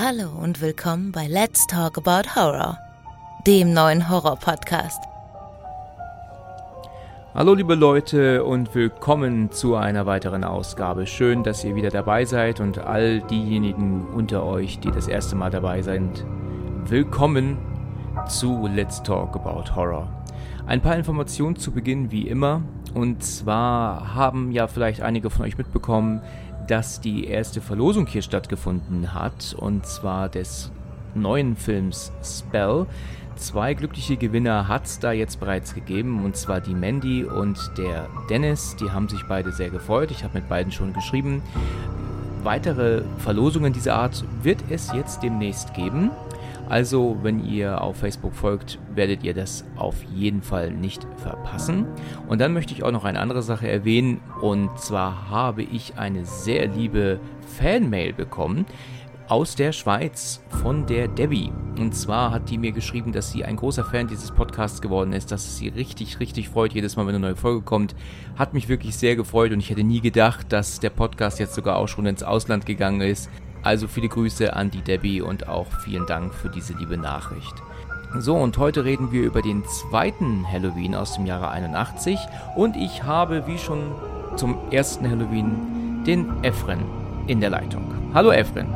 Hallo und willkommen bei Let's Talk About Horror, dem neuen Horror-Podcast. Hallo liebe Leute und willkommen zu einer weiteren Ausgabe. Schön, dass ihr wieder dabei seid und all diejenigen unter euch, die das erste Mal dabei sind, willkommen zu Let's Talk About Horror. Ein paar Informationen zu Beginn wie immer. Und zwar haben ja vielleicht einige von euch mitbekommen, dass die erste Verlosung hier stattgefunden hat. Und zwar des neuen Films Spell. Zwei glückliche Gewinner hat es da jetzt bereits gegeben, und zwar die Mandy und der Dennis. Die haben sich beide sehr gefreut. Ich habe mit beiden schon geschrieben. Weitere Verlosungen dieser Art wird es jetzt demnächst geben. Also, wenn ihr auf Facebook folgt, werdet ihr das auf jeden Fall nicht verpassen. Und dann möchte ich auch noch eine andere Sache erwähnen. Und zwar habe ich eine sehr liebe Fanmail bekommen aus der Schweiz von der Debbie. Und zwar hat die mir geschrieben, dass sie ein großer Fan dieses Podcasts geworden ist, dass es sie richtig, richtig freut, jedes Mal, wenn eine neue Folge kommt. Hat mich wirklich sehr gefreut und ich hätte nie gedacht, dass der Podcast jetzt sogar auch schon ins Ausland gegangen ist. Also viele Grüße an die Debbie und auch vielen Dank für diese liebe Nachricht. So, und heute reden wir über den zweiten Halloween aus dem Jahre 81 und ich habe wie schon zum ersten Halloween den Efren in der Leitung. Hallo Efren.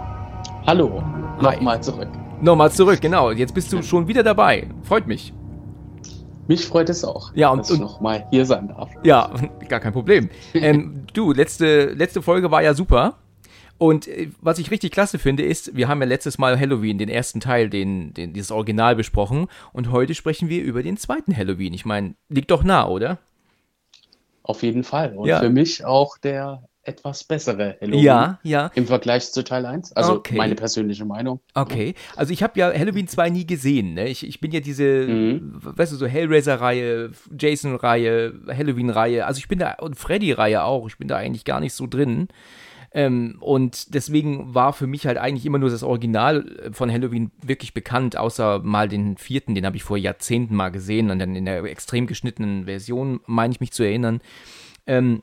Hallo, nochmal zurück. Nochmal zurück, genau. Jetzt bist du schon wieder dabei. Freut mich. Mich freut es auch, ja, und, dass ich nochmal hier sein darf. Ja, gar kein Problem. ähm, du, letzte, letzte Folge war ja super. Und äh, was ich richtig klasse finde, ist, wir haben ja letztes Mal Halloween, den ersten Teil, den, den, dieses Original besprochen. Und heute sprechen wir über den zweiten Halloween. Ich meine, liegt doch nah, oder? Auf jeden Fall. Und ja. für mich auch der etwas bessere Halloween. Ja, ja. Im Vergleich zu Teil 1. Also okay. meine persönliche Meinung. Okay. Also ich habe ja Halloween 2 nie gesehen. Ne? Ich, ich bin ja diese, mhm. weißt du, so Hellraiser-Reihe, Jason-Reihe, Halloween-Reihe. Also ich bin da, und Freddy-Reihe auch. Ich bin da eigentlich gar nicht so drin. Ähm, und deswegen war für mich halt eigentlich immer nur das Original äh, von Halloween wirklich bekannt, außer mal den vierten, den habe ich vor Jahrzehnten mal gesehen und dann in der extrem geschnittenen Version, meine ich mich zu erinnern. Ähm,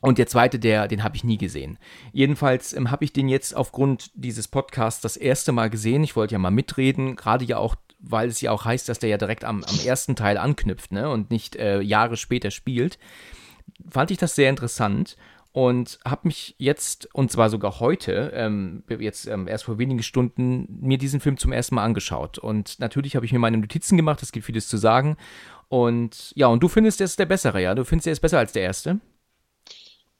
und der zweite, der, den habe ich nie gesehen. Jedenfalls ähm, habe ich den jetzt aufgrund dieses Podcasts das erste Mal gesehen. Ich wollte ja mal mitreden, gerade ja auch, weil es ja auch heißt, dass der ja direkt am, am ersten Teil anknüpft ne? und nicht äh, Jahre später spielt. Fand ich das sehr interessant und habe mich jetzt, und zwar sogar heute, ähm, jetzt ähm, erst vor wenigen Stunden, mir diesen Film zum ersten Mal angeschaut. Und natürlich habe ich mir meine Notizen gemacht, es gibt vieles zu sagen. Und ja, und du findest, er ist der bessere, ja? Du findest, er ist besser als der erste?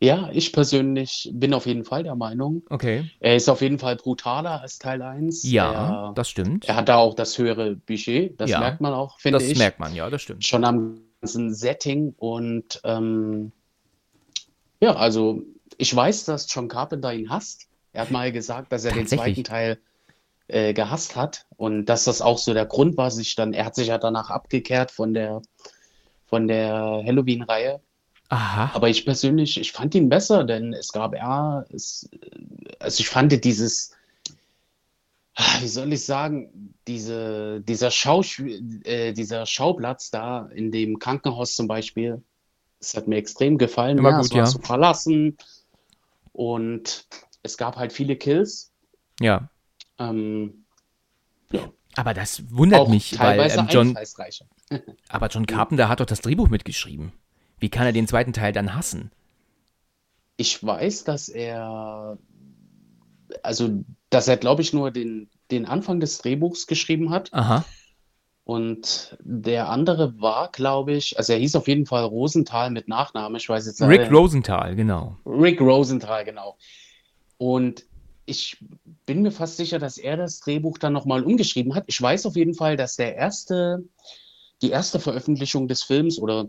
Ja, ich persönlich bin auf jeden Fall der Meinung. Okay. Er ist auf jeden Fall brutaler als Teil 1. Ja, er, das stimmt. Er hat da auch das höhere Budget, das ja, merkt man auch, finde ich. Das merkt man, ja, das stimmt. Schon am ganzen Setting und ähm, ja, also ich weiß, dass John Carpenter ihn hasst. Er hat mal gesagt, dass er den zweiten Teil äh, gehasst hat und dass das auch so der Grund war, sich dann, er hat sich ja danach abgekehrt von der, von der Halloween-Reihe. Aha. Aber ich persönlich, ich fand ihn besser, denn es gab ja, es, also ich fand dieses, ah, wie soll ich sagen, diese, dieser, Schauspiel, äh, dieser Schauplatz da in dem Krankenhaus zum Beispiel, es hat mir extrem gefallen. Immer ja, gut, es war ja. zu verlassen und es gab halt viele Kills. Ja. Ähm, ja. Aber das wundert Auch mich, teilweise weil ähm, John, aber John Carpenter hat doch das Drehbuch mitgeschrieben. Wie kann er den zweiten Teil dann hassen? Ich weiß, dass er, also, dass er, glaube ich, nur den, den Anfang des Drehbuchs geschrieben hat. Aha. Und der andere war, glaube ich, also er hieß auf jeden Fall Rosenthal mit Nachname. Ich weiß jetzt Rick Rosenthal, genau. Rick Rosenthal, genau. Und ich bin mir fast sicher, dass er das Drehbuch dann nochmal umgeschrieben hat. Ich weiß auf jeden Fall, dass der erste, die erste Veröffentlichung des Films oder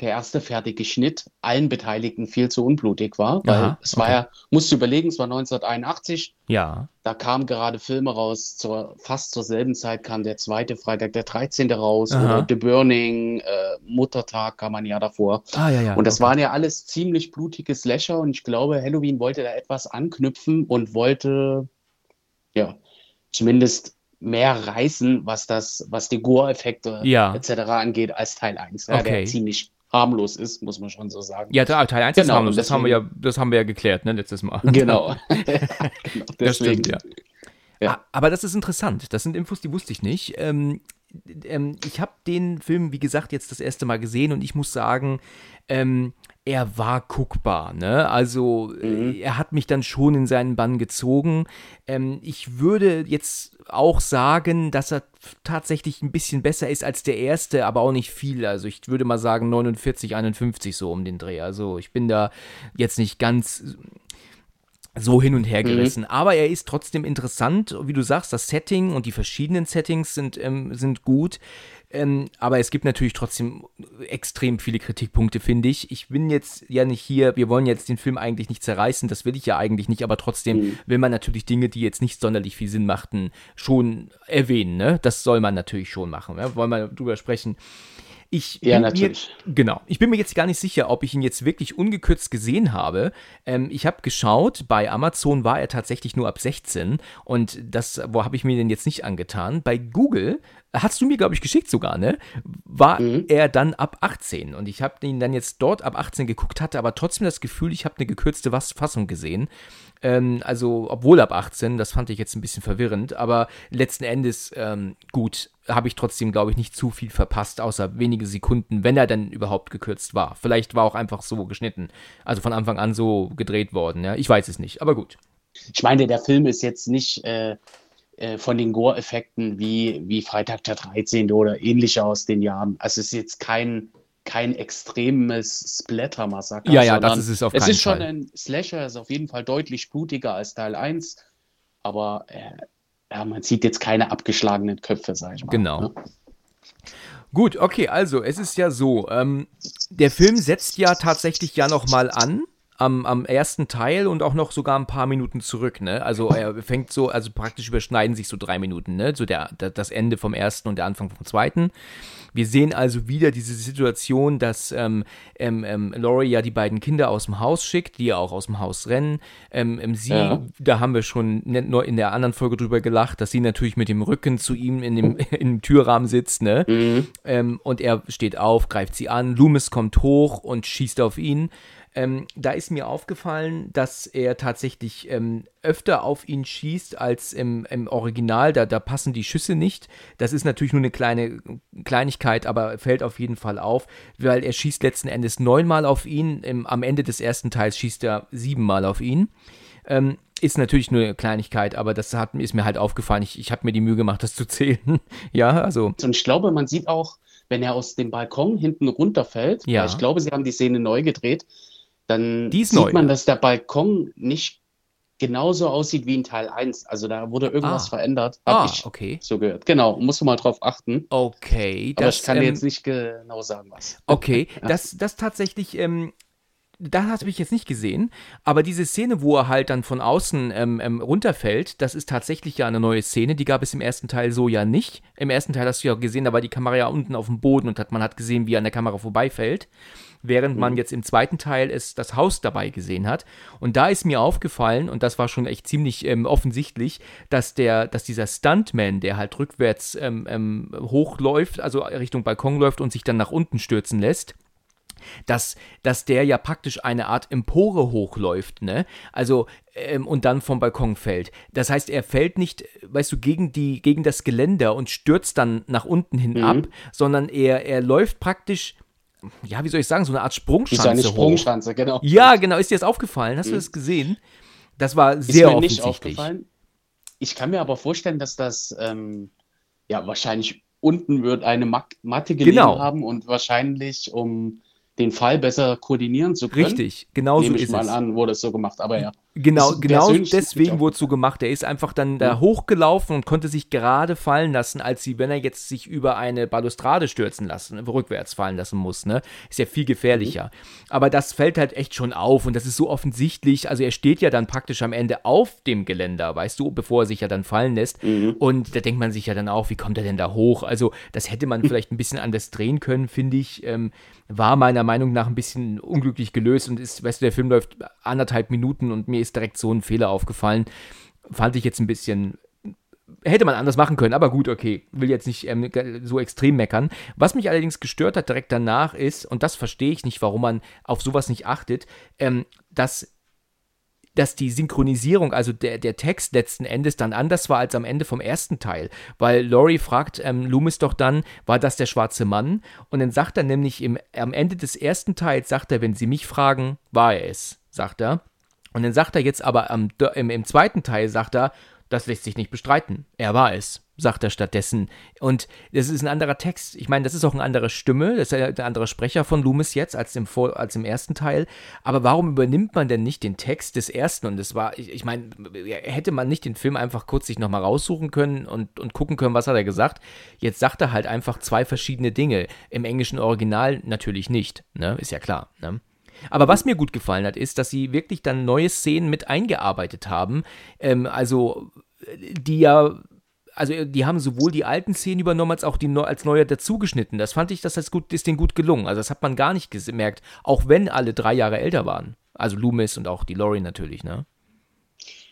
der erste fertige Schnitt allen Beteiligten viel zu unblutig war, weil Aha, es war okay. ja, musst du überlegen, es war 1981, Ja. da kamen gerade Filme raus, zur, fast zur selben Zeit kam der zweite Freitag, der 13. raus, Aha. oder The Burning, äh, Muttertag kam ein Jahr davor. Ah, ja, ja. Und das okay. waren ja alles ziemlich blutige Slasher und ich glaube, Halloween wollte da etwas anknüpfen und wollte, ja, zumindest mehr reißen, was das, was die Gore-Effekte Ja. etc. angeht, als Teil 1, ja, Okay. der ziemlich harmlos ist, muss man schon so sagen. Ja, Teil 1 ist Genau, harmlos. Das haben wir ja, das haben wir ja geklärt, ne, letztes Mal. Genau. genau Das stimmt, ja. Ja. Aber das ist interessant. Das sind Infos, die wusste ich nicht. Ähm, ähm, ich habe den Film, wie gesagt, jetzt das erste Mal gesehen und ich muss sagen, ähm, er war guckbar, ne? Also mhm. er hat mich dann schon in seinen Bann gezogen. Ähm, ich würde jetzt auch sagen, dass er tatsächlich ein bisschen besser ist als der erste, aber auch nicht viel. Also ich würde mal sagen 49, 51 so um den Dreh. Also ich bin da jetzt nicht ganz so hin und her mhm. gerissen. Mhm. Aber er ist trotzdem interessant, wie du sagst, das Setting und die verschiedenen Settings sind, ähm, sind gut. Ähm, aber es gibt natürlich trotzdem extrem viele Kritikpunkte, finde ich. Ich bin jetzt ja nicht hier, wir wollen jetzt den Film eigentlich nicht zerreißen, das will ich ja eigentlich nicht, aber trotzdem mhm. will man natürlich Dinge, die jetzt nicht sonderlich viel Sinn machten, schon erwähnen. Ne? Das soll man natürlich schon machen. Ne? Wollen wir drüber sprechen. Ich ja, natürlich. Mir, genau. Ich bin mir jetzt gar nicht sicher, ob ich ihn jetzt wirklich ungekürzt gesehen habe. Ähm, ich habe geschaut, bei Amazon war er tatsächlich nur ab 16 und das, wo habe ich mir denn jetzt nicht angetan? Bei Google hast du mir, glaube ich, geschickt sogar, ne? War mhm. er dann ab 18. Und ich habe ihn dann jetzt dort ab 18 geguckt, hatte aber trotzdem das Gefühl, ich habe eine gekürzte Fassung gesehen. Ähm, also, obwohl ab 18, das fand ich jetzt ein bisschen verwirrend, aber letzten Endes, ähm, gut, habe ich trotzdem, glaube ich, nicht zu viel verpasst, außer wenige Sekunden, wenn er denn überhaupt gekürzt war. Vielleicht war auch einfach so geschnitten. Also von Anfang an so gedreht worden, ja. Ich weiß es nicht, aber gut. Ich meine, der Film ist jetzt nicht. Äh äh, von den Gore-Effekten wie, wie Freitag der 13. oder ähnliche aus den Jahren. Also es ist jetzt kein, kein extremes Splatter-Massaker. Ja, ja, das ist es auf keinen Fall. Es ist schon ein Slasher, ist auf jeden Fall deutlich blutiger als Teil 1, aber äh, ja, man sieht jetzt keine abgeschlagenen Köpfe, sag ich mal. Genau. Ne? Gut, okay, also es ist ja so, ähm, der Film setzt ja tatsächlich ja nochmal an am, am ersten Teil und auch noch sogar ein paar Minuten zurück, ne? Also er fängt so, also praktisch überschneiden sich so drei Minuten, ne? So der, das Ende vom ersten und der Anfang vom zweiten. Wir sehen also wieder diese Situation, dass ähm, ähm, ähm, Laurie ja die beiden Kinder aus dem Haus schickt, die ja auch aus dem Haus rennen. Ähm, ähm sie, ja. da haben wir schon in der anderen Folge drüber gelacht, dass sie natürlich mit dem Rücken zu ihm in dem, in dem Türrahmen sitzt, ne? Mhm. Und er steht auf, greift sie an, Loomis kommt hoch und schießt auf ihn. Ähm, da ist mir aufgefallen, dass er tatsächlich ähm, öfter auf ihn schießt als im, im Original. Da, da, passen die Schüsse nicht. Das ist natürlich nur eine kleine Kleinigkeit, aber fällt auf jeden Fall auf, weil er schießt letzten Endes neunmal auf ihn. Im, am Ende des ersten Teils schießt er siebenmal auf ihn. Ähm, ist natürlich nur eine Kleinigkeit, aber das hat, ist mir halt aufgefallen. Ich, ich habe mir die Mühe gemacht, das zu zählen. ja, also. Und ich glaube, man sieht auch, wenn er aus dem Balkon hinten runterfällt, ja. ich glaube, sie haben die Szene neu gedreht, dann sieht neu. man, dass der Balkon nicht genauso aussieht wie in Teil 1. Also da wurde irgendwas ah. verändert, habe ah, ich okay. so gehört. Genau, musst du mal drauf achten. Okay. Aber das, ich kann ähm, dir jetzt nicht genau sagen, was. Okay, ja. das, das tatsächlich, ähm, da habe ich jetzt nicht gesehen, aber diese Szene, wo er halt dann von außen ähm, ähm, runterfällt, das ist tatsächlich ja eine neue Szene, die gab es im ersten Teil so ja nicht. Im ersten Teil hast du ja gesehen, da war die Kamera ja unten auf dem Boden und hat, man hat gesehen, wie er an der Kamera vorbeifällt während man mhm. jetzt im zweiten Teil es das Haus dabei gesehen hat. Und da ist mir aufgefallen, und das war schon echt ziemlich ähm, offensichtlich, dass der, dass dieser Stuntman, der halt rückwärts ähm, ähm, hochläuft, also Richtung Balkon läuft und sich dann nach unten stürzen lässt, dass, dass der ja praktisch eine Art Empore hochläuft, ne? Also, ähm, und dann vom Balkon fällt. Das heißt, er fällt nicht, weißt du, gegen, die, gegen das Geländer und stürzt dann nach unten hin mhm. ab, sondern er, er läuft praktisch ja, wie soll ich sagen, so eine Art Sprungschanze. So eine Sprungschanze, hoch. genau. Ja, genau. Ist dir das aufgefallen? Hast mhm. du das gesehen? Das war sehr ist mir nicht aufgefallen. Ich kann mir aber vorstellen, dass das ähm, ja wahrscheinlich unten wird eine Matte gelegen genau. haben und wahrscheinlich um den Fall besser koordinieren zu können. Richtig, genau so ist ich mal an, wurde es so gemacht, aber ja. Genau, genau deswegen wurde es so gemacht. Er ist einfach dann da mhm. hochgelaufen und konnte sich gerade fallen lassen, als sie, wenn er jetzt sich über eine Balustrade stürzen lassen, rückwärts fallen lassen muss, ne? Ist ja viel gefährlicher. Mhm. Aber das fällt halt echt schon auf und das ist so offensichtlich. Also er steht ja dann praktisch am Ende auf dem Geländer, weißt du, bevor er sich ja dann fallen lässt. Mhm. Und da denkt man sich ja dann auch, wie kommt er denn da hoch? Also das hätte man vielleicht ein bisschen anders drehen können, finde ich. Ähm, war meiner Meinung nach ein bisschen unglücklich gelöst und ist, weißt du, der Film läuft anderthalb Minuten und mir ist direkt so ein Fehler aufgefallen. Fand ich jetzt ein bisschen hätte man anders machen können, aber gut, okay, will jetzt nicht ähm, so extrem meckern. Was mich allerdings gestört hat direkt danach ist, und das verstehe ich nicht, warum man auf sowas nicht achtet, ähm, dass dass die Synchronisierung, also der, der Text letzten Endes dann anders war als am Ende vom ersten Teil. Weil Laurie fragt ähm, Loomis doch dann, war das der schwarze Mann? Und dann sagt er nämlich im, am Ende des ersten Teils, sagt er, wenn Sie mich fragen, war er es, sagt er. Und dann sagt er jetzt aber am, im, im zweiten Teil, sagt er, das lässt sich nicht bestreiten. Er war es, sagt er stattdessen. Und das ist ein anderer Text. Ich meine, das ist auch eine andere Stimme, das ist ein anderer Sprecher von Loomis jetzt als im, Vor als im ersten Teil. Aber warum übernimmt man denn nicht den Text des ersten? Und das war, ich, ich meine, hätte man nicht den Film einfach kurz sich nochmal raussuchen können und, und gucken können, was hat er gesagt? Jetzt sagt er halt einfach zwei verschiedene Dinge. Im englischen Original natürlich nicht, ne? Ist ja klar, ne? Aber was mir gut gefallen hat, ist, dass sie wirklich dann neue Szenen mit eingearbeitet haben. Ähm, also, die ja also die haben sowohl die alten Szenen übernommen als auch die neu, als neue dazugeschnitten. Das fand ich, dass das gut, ist denen gut gelungen. Also das hat man gar nicht gemerkt, auch wenn alle drei Jahre älter waren. Also Loomis und auch die Laurie natürlich, ne?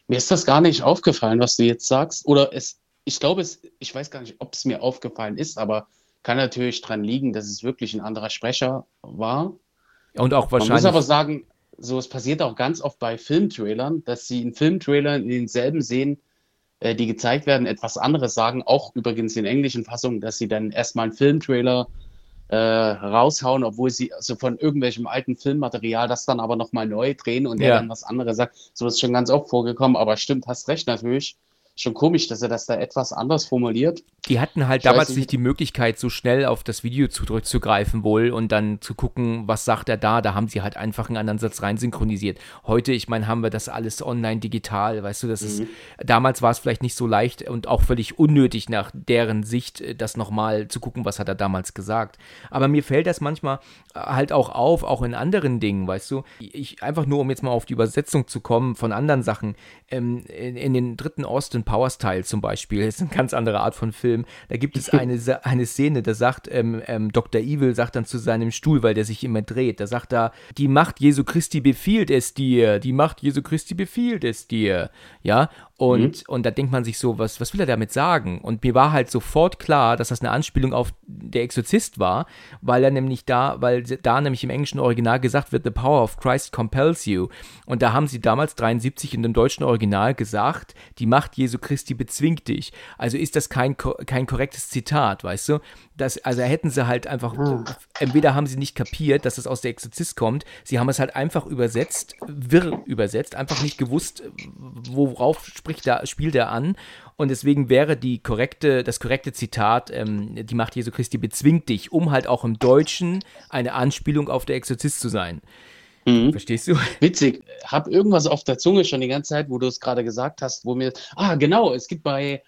Mir ist das gar nicht aufgefallen, was du jetzt sagst. Oder es, ich glaube, es, ich weiß gar nicht, ob es mir aufgefallen ist, aber kann natürlich daran liegen, dass es wirklich ein anderer Sprecher war. Und auch wahrscheinlich. Man muss aber sagen, so es passiert auch ganz oft bei Filmtrailern, dass sie in Filmtrailern in denselben Szenen, äh, die gezeigt werden, etwas anderes sagen. Auch übrigens in englischen Fassungen, dass sie dann erstmal einen Filmtrailer äh, raushauen, obwohl sie also von irgendwelchem alten Filmmaterial das dann aber nochmal neu drehen und der ja. dann was anderes sagt. So ist schon ganz oft vorgekommen, aber stimmt, hast recht natürlich schon komisch, dass er das da etwas anders formuliert. Die hatten halt ich damals nicht, nicht die Möglichkeit, so schnell auf das Video zurückzugreifen wohl und dann zu gucken, was sagt er da. Da haben sie halt einfach einen anderen Satz rein synchronisiert. Heute, ich meine, haben wir das alles online digital, weißt du, das mhm. ist, damals war es vielleicht nicht so leicht und auch völlig unnötig nach deren Sicht, äh, das nochmal zu gucken, was hat er damals gesagt. Aber mir fällt das manchmal äh, halt auch auf, auch in anderen Dingen, weißt du. Ich, einfach nur, um jetzt mal auf die Übersetzung zu kommen von anderen Sachen, ähm, in, in den dritten Austin Austin Powers Teil zum Beispiel, das ist eine ganz andere Art von Film. Da gibt es eine, eine Szene, da sagt ähm, ähm, Dr. Evil, sagt dann zu seinem Stuhl, weil der sich immer dreht, da sagt er, die Macht Jesu Christi befiehlt es dir, die Macht Jesu Christi befiehlt es dir, ja, und, mhm. und da denkt man sich so, was, was will er damit sagen? Und mir war halt sofort klar, dass das eine Anspielung auf der Exorzist war, weil er nämlich da, weil da nämlich im englischen Original gesagt wird, the power of Christ compels you. Und da haben sie damals 73 in dem deutschen Original gesagt, die Macht Jesu Christi bezwingt dich. Also ist das kein, kein korrektes Zitat, weißt du? Das, also hätten sie halt einfach, mhm. entweder haben sie nicht kapiert, dass es aus der Exorzist kommt, sie haben es halt einfach übersetzt, wirr übersetzt, einfach nicht gewusst, worauf spricht spricht da, spielt er an. Und deswegen wäre die korrekte, das korrekte Zitat, ähm, die Macht Jesu Christi bezwingt dich, um halt auch im Deutschen eine Anspielung auf der Exorzist zu sein. Mhm. Verstehst du? Witzig. Hab irgendwas auf der Zunge schon die ganze Zeit, wo du es gerade gesagt hast, wo mir. Ah, genau, es gibt bei.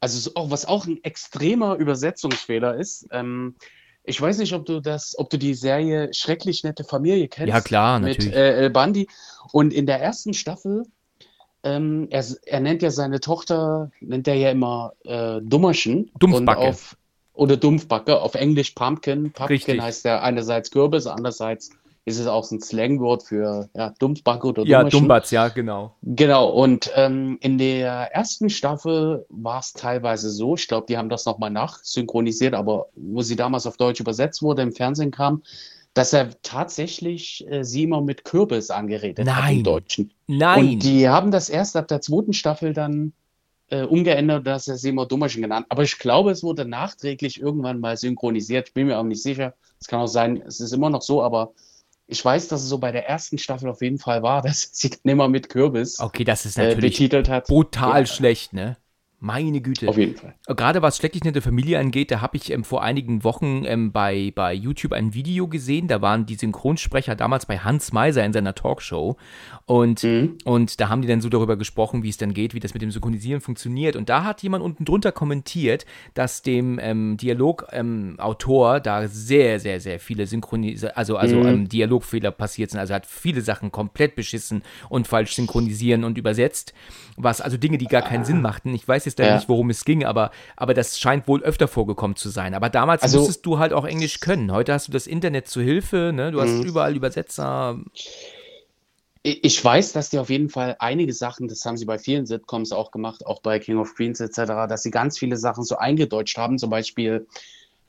Also auch, was auch ein extremer Übersetzungsfehler ist. Ähm, ich weiß nicht, ob du das, ob du die Serie Schrecklich nette Familie kennst. Ja, klar, natürlich. Mit äh, El Bandi. Und in der ersten Staffel ähm, er, er, nennt ja seine Tochter, nennt er ja immer äh, Dummerchen. Dumpfbacke. Auf, oder Dumpfbacke, auf Englisch Pumpkin. Pumpkin Richtig. heißt ja einerseits Kürbis, andererseits ist es auch ein Slangwort für ja, Dumpfbacke oder Dummerchen. Ja, Dummbatz, ja, genau. Genau, und ähm, in der ersten Staffel war es teilweise so, ich glaube, die haben das nochmal nachsynchronisiert, aber wo sie damals auf Deutsch übersetzt wurde, im Fernsehen kam, dass er tatsächlich äh, sie immer mit Kürbis angeredet Nein. hat im Deutschen. Nein. Und die haben das erst ab der zweiten Staffel dann äh, umgeändert, dass er sie immer Dummerchen genannt. Aber ich glaube, es wurde nachträglich irgendwann mal synchronisiert. Ich bin mir auch nicht sicher. Es kann auch sein, es ist immer noch so, aber ich weiß, dass es so bei der ersten Staffel auf jeden Fall war, dass sie dann immer mit Kürbis okay, das ist natürlich äh, betitelt hat. Brutal ja. schlecht, ne? Meine Güte. Auf jeden Fall. Gerade was schrecklich nette Familie angeht, da habe ich ähm, vor einigen Wochen ähm, bei, bei YouTube ein Video gesehen. Da waren die Synchronsprecher damals bei Hans Meiser in seiner Talkshow. Und, mhm. und da haben die dann so darüber gesprochen, wie es dann geht, wie das mit dem Synchronisieren funktioniert. Und da hat jemand unten drunter kommentiert, dass dem ähm, Dialogautor ähm, da sehr, sehr, sehr viele Synchronis also, also mhm. Ähm, Dialogfehler passiert sind. Also hat viele Sachen komplett beschissen und falsch synchronisieren und übersetzt. Was, also Dinge, die gar keinen Sinn machten. Ich weiß jetzt ja. nicht, worum es ging, aber, aber das scheint wohl öfter vorgekommen zu sein. Aber damals also, musstest du halt auch Englisch können. Heute hast du das Internet zu Hilfe, ne? Du hast mhm. überall Übersetzer. Ich weiß, dass die auf jeden Fall einige Sachen, das haben sie bei vielen Sitcoms auch gemacht, auch bei King of Queens etc., dass sie ganz viele Sachen so eingedeutscht haben. Zum Beispiel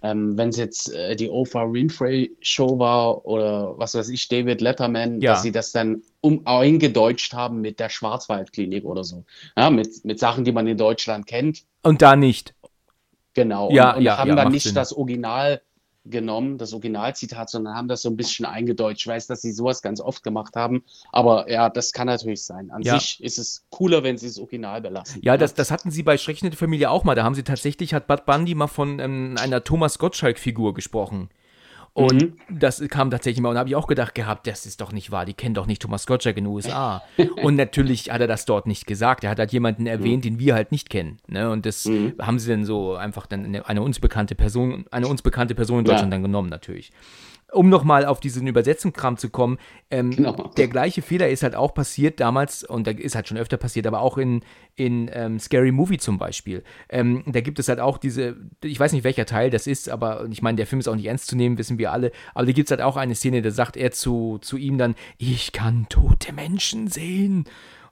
ähm, wenn es jetzt äh, die Oprah Winfrey Show war oder was weiß ich, David Letterman, ja. dass sie das dann um eingedeutscht haben mit der Schwarzwaldklinik oder so. Ja, mit, mit Sachen, die man in Deutschland kennt. Und da nicht. Genau. Ja, und, und ja, haben ja, dann nicht Sinn. das Original genommen, das Originalzitat, sondern haben das so ein bisschen eingedeutscht. Ich weiß, dass sie sowas ganz oft gemacht haben, aber ja, das kann natürlich sein. An ja. sich ist es cooler, wenn sie das Original belassen. Ja, das, das hatten sie bei Schreckliche Familie auch mal. Da haben sie tatsächlich, hat Bud Bundy mal von ähm, einer Thomas Gottschalk-Figur gesprochen. Und mhm. das kam tatsächlich mal. Und da habe ich auch gedacht gehabt, das ist doch nicht wahr. Die kennen doch nicht Thomas Gottschalk in den USA. und natürlich hat er das dort nicht gesagt. Er hat halt jemanden erwähnt, mhm. den wir halt nicht kennen. Ne? Und das mhm. haben sie dann so einfach dann eine, eine uns bekannte Person, eine uns bekannte Person in Deutschland ja. dann genommen, natürlich um nochmal auf diesen Übersetzungskram zu kommen, ähm, genau. der gleiche Fehler ist halt auch passiert damals, und da ist halt schon öfter passiert, aber auch in, in ähm, Scary Movie zum Beispiel. Ähm, da gibt es halt auch diese, ich weiß nicht welcher Teil das ist, aber ich meine, der Film ist auch nicht ernst zu nehmen, wissen wir alle, aber da gibt es halt auch eine Szene, da sagt er zu, zu ihm dann, ich kann tote Menschen sehen.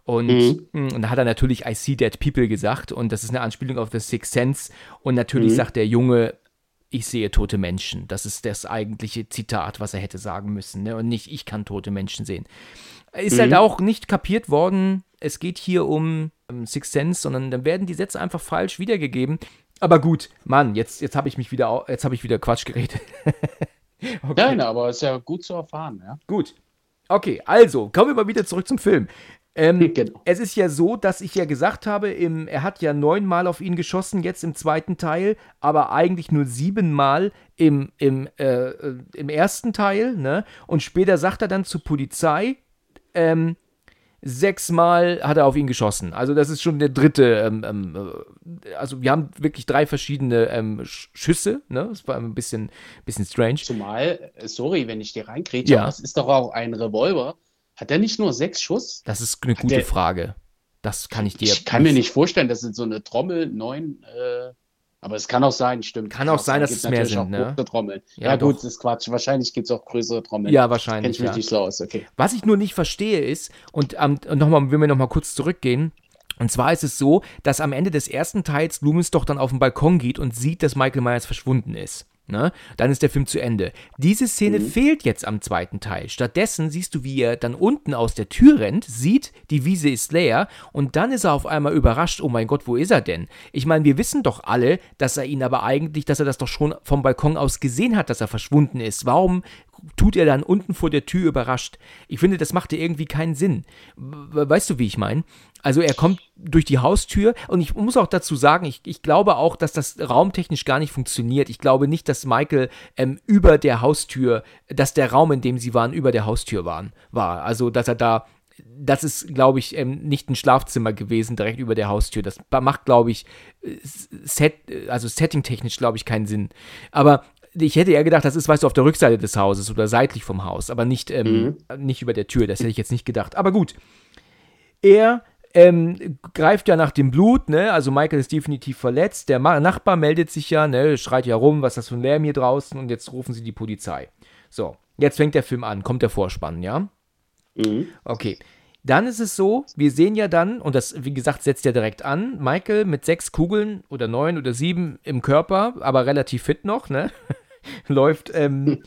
Und, mhm. und da hat er natürlich I see dead people gesagt und das ist eine Anspielung auf The Sixth Sense und natürlich mhm. sagt der Junge, ich sehe tote Menschen. Das ist das eigentliche Zitat, was er hätte sagen müssen. Ne? Und nicht, ich kann tote Menschen sehen. Ist mhm. halt auch nicht kapiert worden, es geht hier um, um Sixth Sense, sondern dann werden die Sätze einfach falsch wiedergegeben. Aber gut, Mann, jetzt, jetzt habe ich mich wieder, jetzt habe ich wieder Quatsch geredet. okay. Nein, aber ist ja gut zu erfahren, ja. Gut. Okay, also, kommen wir mal wieder zurück zum Film. Ähm, genau. Es ist ja so, dass ich ja gesagt habe, im, er hat ja neunmal auf ihn geschossen, jetzt im zweiten Teil, aber eigentlich nur siebenmal im, im, äh, im ersten Teil. Ne? Und später sagt er dann zur Polizei, ähm, sechsmal hat er auf ihn geschossen. Also das ist schon der dritte. Ähm, ähm, äh, also wir haben wirklich drei verschiedene ähm, Schüsse. Ne? Das war ein bisschen, bisschen strange. Zumal, äh, sorry, wenn ich dir reinkriege, ja. das ist doch auch ein Revolver. Hat er nicht nur sechs Schuss? Das ist eine gute der, Frage. Das kann ich dir. Ich kann mir nicht vorstellen, das sind so eine Trommel, neun. Äh, aber es kann auch sein, stimmt. Kann, auch sein, dass es mehr sind, ne? Trommeln. Ja, ja gut, das ist Quatsch. Wahrscheinlich gibt es auch größere Trommeln. Ja, wahrscheinlich. Kenn ich mich ja. nicht schlau aus, okay. Was ich nur nicht verstehe ist, und ähm, nochmal, wenn wir nochmal kurz zurückgehen, und zwar ist es so, dass am Ende des ersten Teils Loomis doch dann auf den Balkon geht und sieht, dass Michael Myers verschwunden ist. Ne? Dann ist der Film zu Ende. Diese Szene mhm. fehlt jetzt am zweiten Teil. Stattdessen siehst du, wie er dann unten aus der Tür rennt, sieht, die Wiese ist leer und dann ist er auf einmal überrascht, oh mein Gott, wo ist er denn? Ich meine, wir wissen doch alle, dass er ihn aber eigentlich, dass er das doch schon vom Balkon aus gesehen hat, dass er verschwunden ist. Warum tut er dann unten vor der Tür überrascht? Ich finde, das macht irgendwie keinen Sinn. Weißt du, wie ich meine? Also er kommt durch die Haustür und ich muss auch dazu sagen, ich, ich glaube auch, dass das raumtechnisch gar nicht funktioniert. Ich glaube nicht, dass Michael ähm, über der Haustür, dass der Raum, in dem sie waren, über der Haustür waren, war. Also dass er da, das ist, glaube ich, ähm, nicht ein Schlafzimmer gewesen, direkt über der Haustür. Das macht, glaube ich, Set, also settingtechnisch, glaube ich, keinen Sinn. Aber ich hätte eher gedacht, das ist, weißt du, auf der Rückseite des Hauses oder seitlich vom Haus, aber nicht, ähm, mhm. nicht über der Tür. Das hätte ich jetzt nicht gedacht. Aber gut. Er ähm, greift ja nach dem Blut, ne? Also Michael ist definitiv verletzt. Der Nachbar meldet sich ja, ne? Schreit ja rum, was ist das für ein Lärm hier draußen und jetzt rufen sie die Polizei. So, jetzt fängt der Film an, kommt der Vorspann, ja? Mhm. Okay. Dann ist es so, wir sehen ja dann, und das, wie gesagt, setzt ja direkt an, Michael mit sechs Kugeln oder neun oder sieben im Körper, aber relativ fit noch, ne? Läuft, ähm,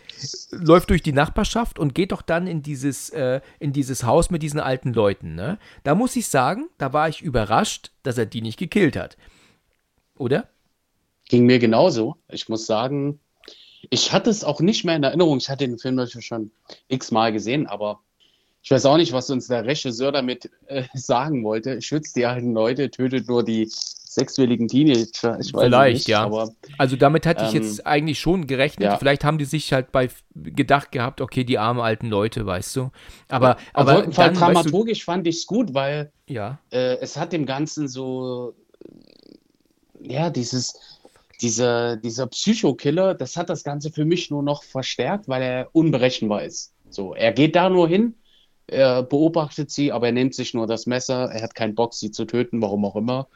läuft durch die Nachbarschaft und geht doch dann in dieses, äh, in dieses Haus mit diesen alten Leuten. Ne? Da muss ich sagen, da war ich überrascht, dass er die nicht gekillt hat. Oder? Ging mir genauso. Ich muss sagen, ich hatte es auch nicht mehr in Erinnerung. Ich hatte den Film natürlich schon x-mal gesehen, aber ich weiß auch nicht, was uns der Regisseur damit äh, sagen wollte. Schützt die alten Leute, tötet nur die sechswilligen Teenager. Ich weiß Vielleicht, nicht, ja. Aber, also damit hatte ich jetzt ähm, eigentlich schon gerechnet. Ja. Vielleicht haben die sich halt bei gedacht gehabt, okay, die armen alten Leute, weißt du. Aber, aber auf jeden Fall dramaturgisch weißt du, fand ich es gut, weil ja. äh, es hat dem Ganzen so, ja, dieses, dieser, dieser Psychokiller, das hat das Ganze für mich nur noch verstärkt, weil er unberechenbar ist. So, er geht da nur hin, er beobachtet sie, aber er nimmt sich nur das Messer, er hat keinen Bock, sie zu töten, warum auch immer.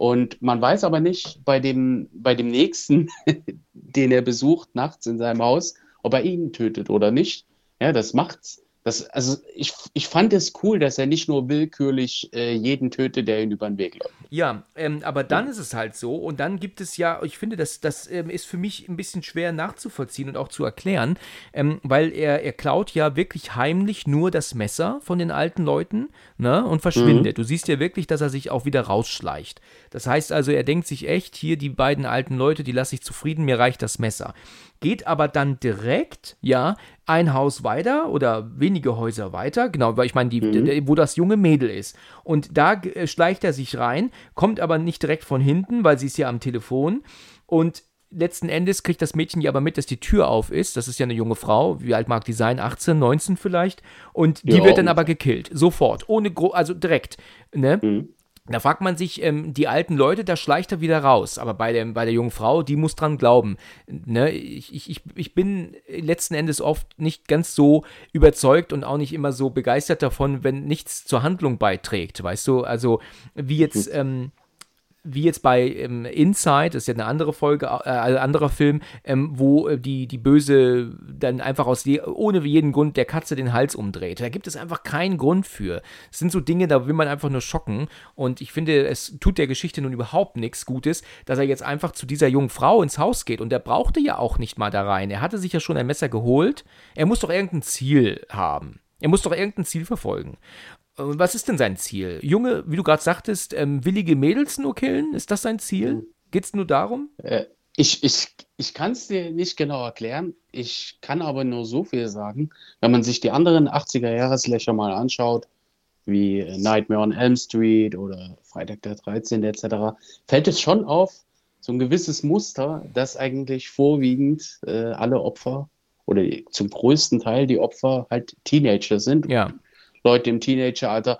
Und man weiß aber nicht bei dem, bei dem nächsten, den er besucht nachts in seinem Haus, ob er ihn tötet oder nicht. Ja, das macht's Das, also ich, ich fand es cool, dass er nicht nur willkürlich äh, jeden tötet, der ihn über den Weg läuft. Ja, ähm, aber dann ja. ist es halt so und dann gibt es ja, ich finde, das, das ähm, ist für mich ein bisschen schwer nachzuvollziehen und auch zu erklären, ähm, weil er, er klaut ja wirklich heimlich nur das Messer von den alten Leuten ne, und verschwindet. Mhm. Du siehst ja wirklich, dass er sich auch wieder rausschleicht. Das heißt also, er denkt sich echt, hier die beiden alten Leute, die lasse ich zufrieden, mir reicht das Messer geht aber dann direkt, ja, ein Haus weiter oder wenige Häuser weiter, genau, weil ich meine, mhm. wo das junge Mädel ist. Und da äh, schleicht er sich rein, kommt aber nicht direkt von hinten, weil sie ist ja am Telefon und letzten Endes kriegt das Mädchen ja aber mit, dass die Tür auf ist. Das ist ja eine junge Frau. Wie alt mag die sein? 18, 19 vielleicht. Und die ja, wird dann aber gekillt. Sofort. Ohne, also direkt. Ne? Mhm. Da fragt man sich, ähm, die alten Leute, da schleicht er wieder raus. Aber bei der, bei der jungen Frau, die muss dran glauben. Ne? Ich, ich, ich bin letzten Endes oft nicht ganz so überzeugt und auch nicht immer so begeistert davon, wenn nichts zur Handlung beiträgt. Weißt du, also wie jetzt. Hm. Ähm, wie jetzt bei ähm, Inside, das ist ja eine andere Folge, äh, ein anderer Film, ähm, wo äh, die, die Böse dann einfach aus ohne jeden Grund der Katze den Hals umdreht. Da gibt es einfach keinen Grund für. Es sind so Dinge, da will man einfach nur schocken. Und ich finde, es tut der Geschichte nun überhaupt nichts Gutes, dass er jetzt einfach zu dieser jungen Frau ins Haus geht. Und er brauchte ja auch nicht mal da rein. Er hatte sich ja schon ein Messer geholt. Er muss doch irgendein Ziel haben. Er muss doch irgendein Ziel verfolgen. Was ist denn sein Ziel? Junge, wie du gerade sagtest, ähm, willige Mädels nur killen? Ist das sein Ziel? Geht es nur darum? Äh, ich ich, ich kann es dir nicht genau erklären. Ich kann aber nur so viel sagen. Wenn man sich die anderen 80er-Jahreslöcher mal anschaut, wie Nightmare on Elm Street oder Freitag der 13. etc., fällt es schon auf, so ein gewisses Muster, dass eigentlich vorwiegend äh, alle Opfer oder zum größten Teil die Opfer halt Teenager sind. Ja. Leute im Teenageralter.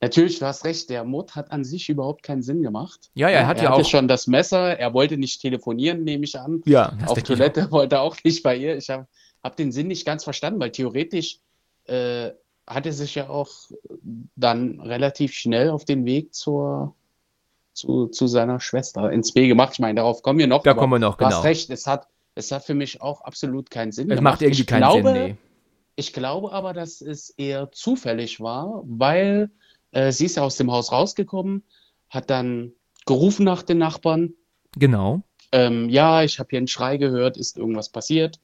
Natürlich, du hast recht, der Mord hat an sich überhaupt keinen Sinn gemacht. Ja, ja, er hat er ja hatte auch schon das Messer, er wollte nicht telefonieren, nehme ich an. Ja, auf Toilette auch. wollte er auch nicht bei ihr. Ich habe hab den Sinn nicht ganz verstanden, weil theoretisch äh, hat er sich ja auch dann relativ schnell auf den Weg zur, zu, zu seiner Schwester ins B gemacht. Ich meine, darauf kommen wir noch. Da kommen wir noch, genau. Du hast recht, es hat, es hat für mich auch absolut keinen Sinn es gemacht. macht irgendwie ich keinen glaube, Sinn, nee. Ich glaube aber, dass es eher zufällig war, weil äh, sie ist ja aus dem Haus rausgekommen, hat dann gerufen nach den Nachbarn. Genau. Ähm, ja, ich habe hier einen Schrei gehört, ist irgendwas passiert.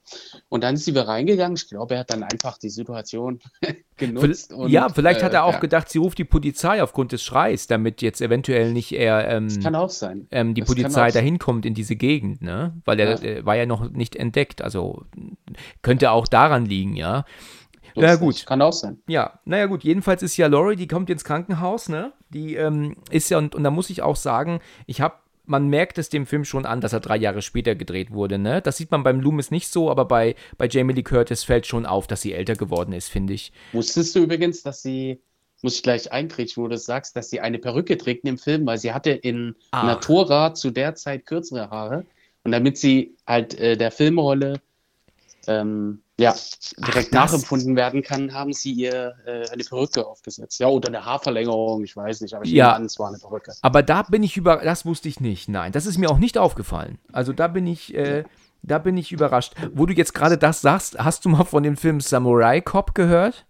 Und dann ist sie wieder reingegangen. Ich glaube, er hat dann einfach die Situation genutzt. Und, ja, vielleicht äh, hat er auch ja. gedacht, sie ruft die Polizei aufgrund des Schreis, damit jetzt eventuell nicht er ähm, kann auch sein. Ähm, die das Polizei dahin kommt in diese Gegend, ne? Weil er ja. äh, war ja noch nicht entdeckt. Also könnte auch daran liegen, ja. Na ja, gut. Kann auch sein. Ja, naja gut, jedenfalls ist ja Laurie, die kommt ins Krankenhaus, ne? Die ähm, ist ja, und, und da muss ich auch sagen, ich habe man merkt es dem Film schon an, dass er drei Jahre später gedreht wurde. Ne? Das sieht man beim Loomis nicht so, aber bei, bei Jamie Lee Curtis fällt schon auf, dass sie älter geworden ist, finde ich. Wusstest du übrigens, dass sie, muss ich gleich einkriegen, wo du sagst, dass sie eine Perücke trägt im Film, weil sie hatte in Ach. Natura zu der Zeit kürzere Haare. Und damit sie halt äh, der Filmrolle ähm, ja, direkt Ach, nachempfunden werden kann, haben sie ihr äh, eine Perücke aufgesetzt. Ja, oder eine Haarverlängerung, ich weiß nicht, aber ich ja, an, es war eine Perücke. Aber da bin ich über, das wusste ich nicht. Nein, das ist mir auch nicht aufgefallen. Also da bin ich, äh, da bin ich überrascht. Wo du jetzt gerade das sagst, hast du mal von dem Film Samurai Cop gehört?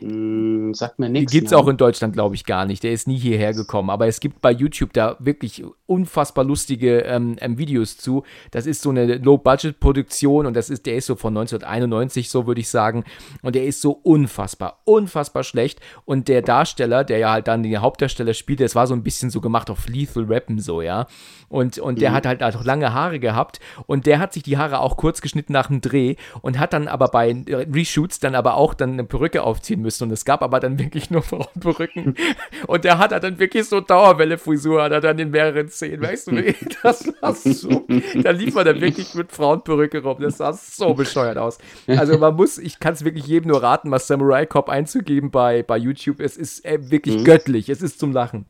Mm, sagt mir nichts. Gibt es auch in Deutschland, glaube ich, gar nicht. Der ist nie hierher gekommen. Aber es gibt bei YouTube da wirklich unfassbar lustige ähm, ähm, Videos zu. Das ist so eine Low-Budget-Produktion und das ist, der ist so von 1991, so würde ich sagen. Und der ist so unfassbar, unfassbar schlecht. Und der Darsteller, der ja halt dann den Hauptdarsteller spielt, das war so ein bisschen so gemacht auf Lethal Weapon, so, ja. Und, und der mhm. hat halt auch lange Haare gehabt und der hat sich die Haare auch kurz geschnitten nach dem Dreh und hat dann aber bei Reshoots dann aber auch dann eine Perücke aufziehen müssen. Und es gab aber dann wirklich nur Frauenperücken. und der hat dann wirklich so Dauerwelle-Frisur, hat er dann in mehreren Szenen. Weißt du, das war so. Da lief er dann wirklich mit Frauenperücke rum. Das sah so bescheuert aus. Also man muss, ich kann es wirklich jedem nur raten, mal Samurai Cop einzugeben bei, bei YouTube. Es ist äh, wirklich mhm. göttlich. Es ist zum Lachen.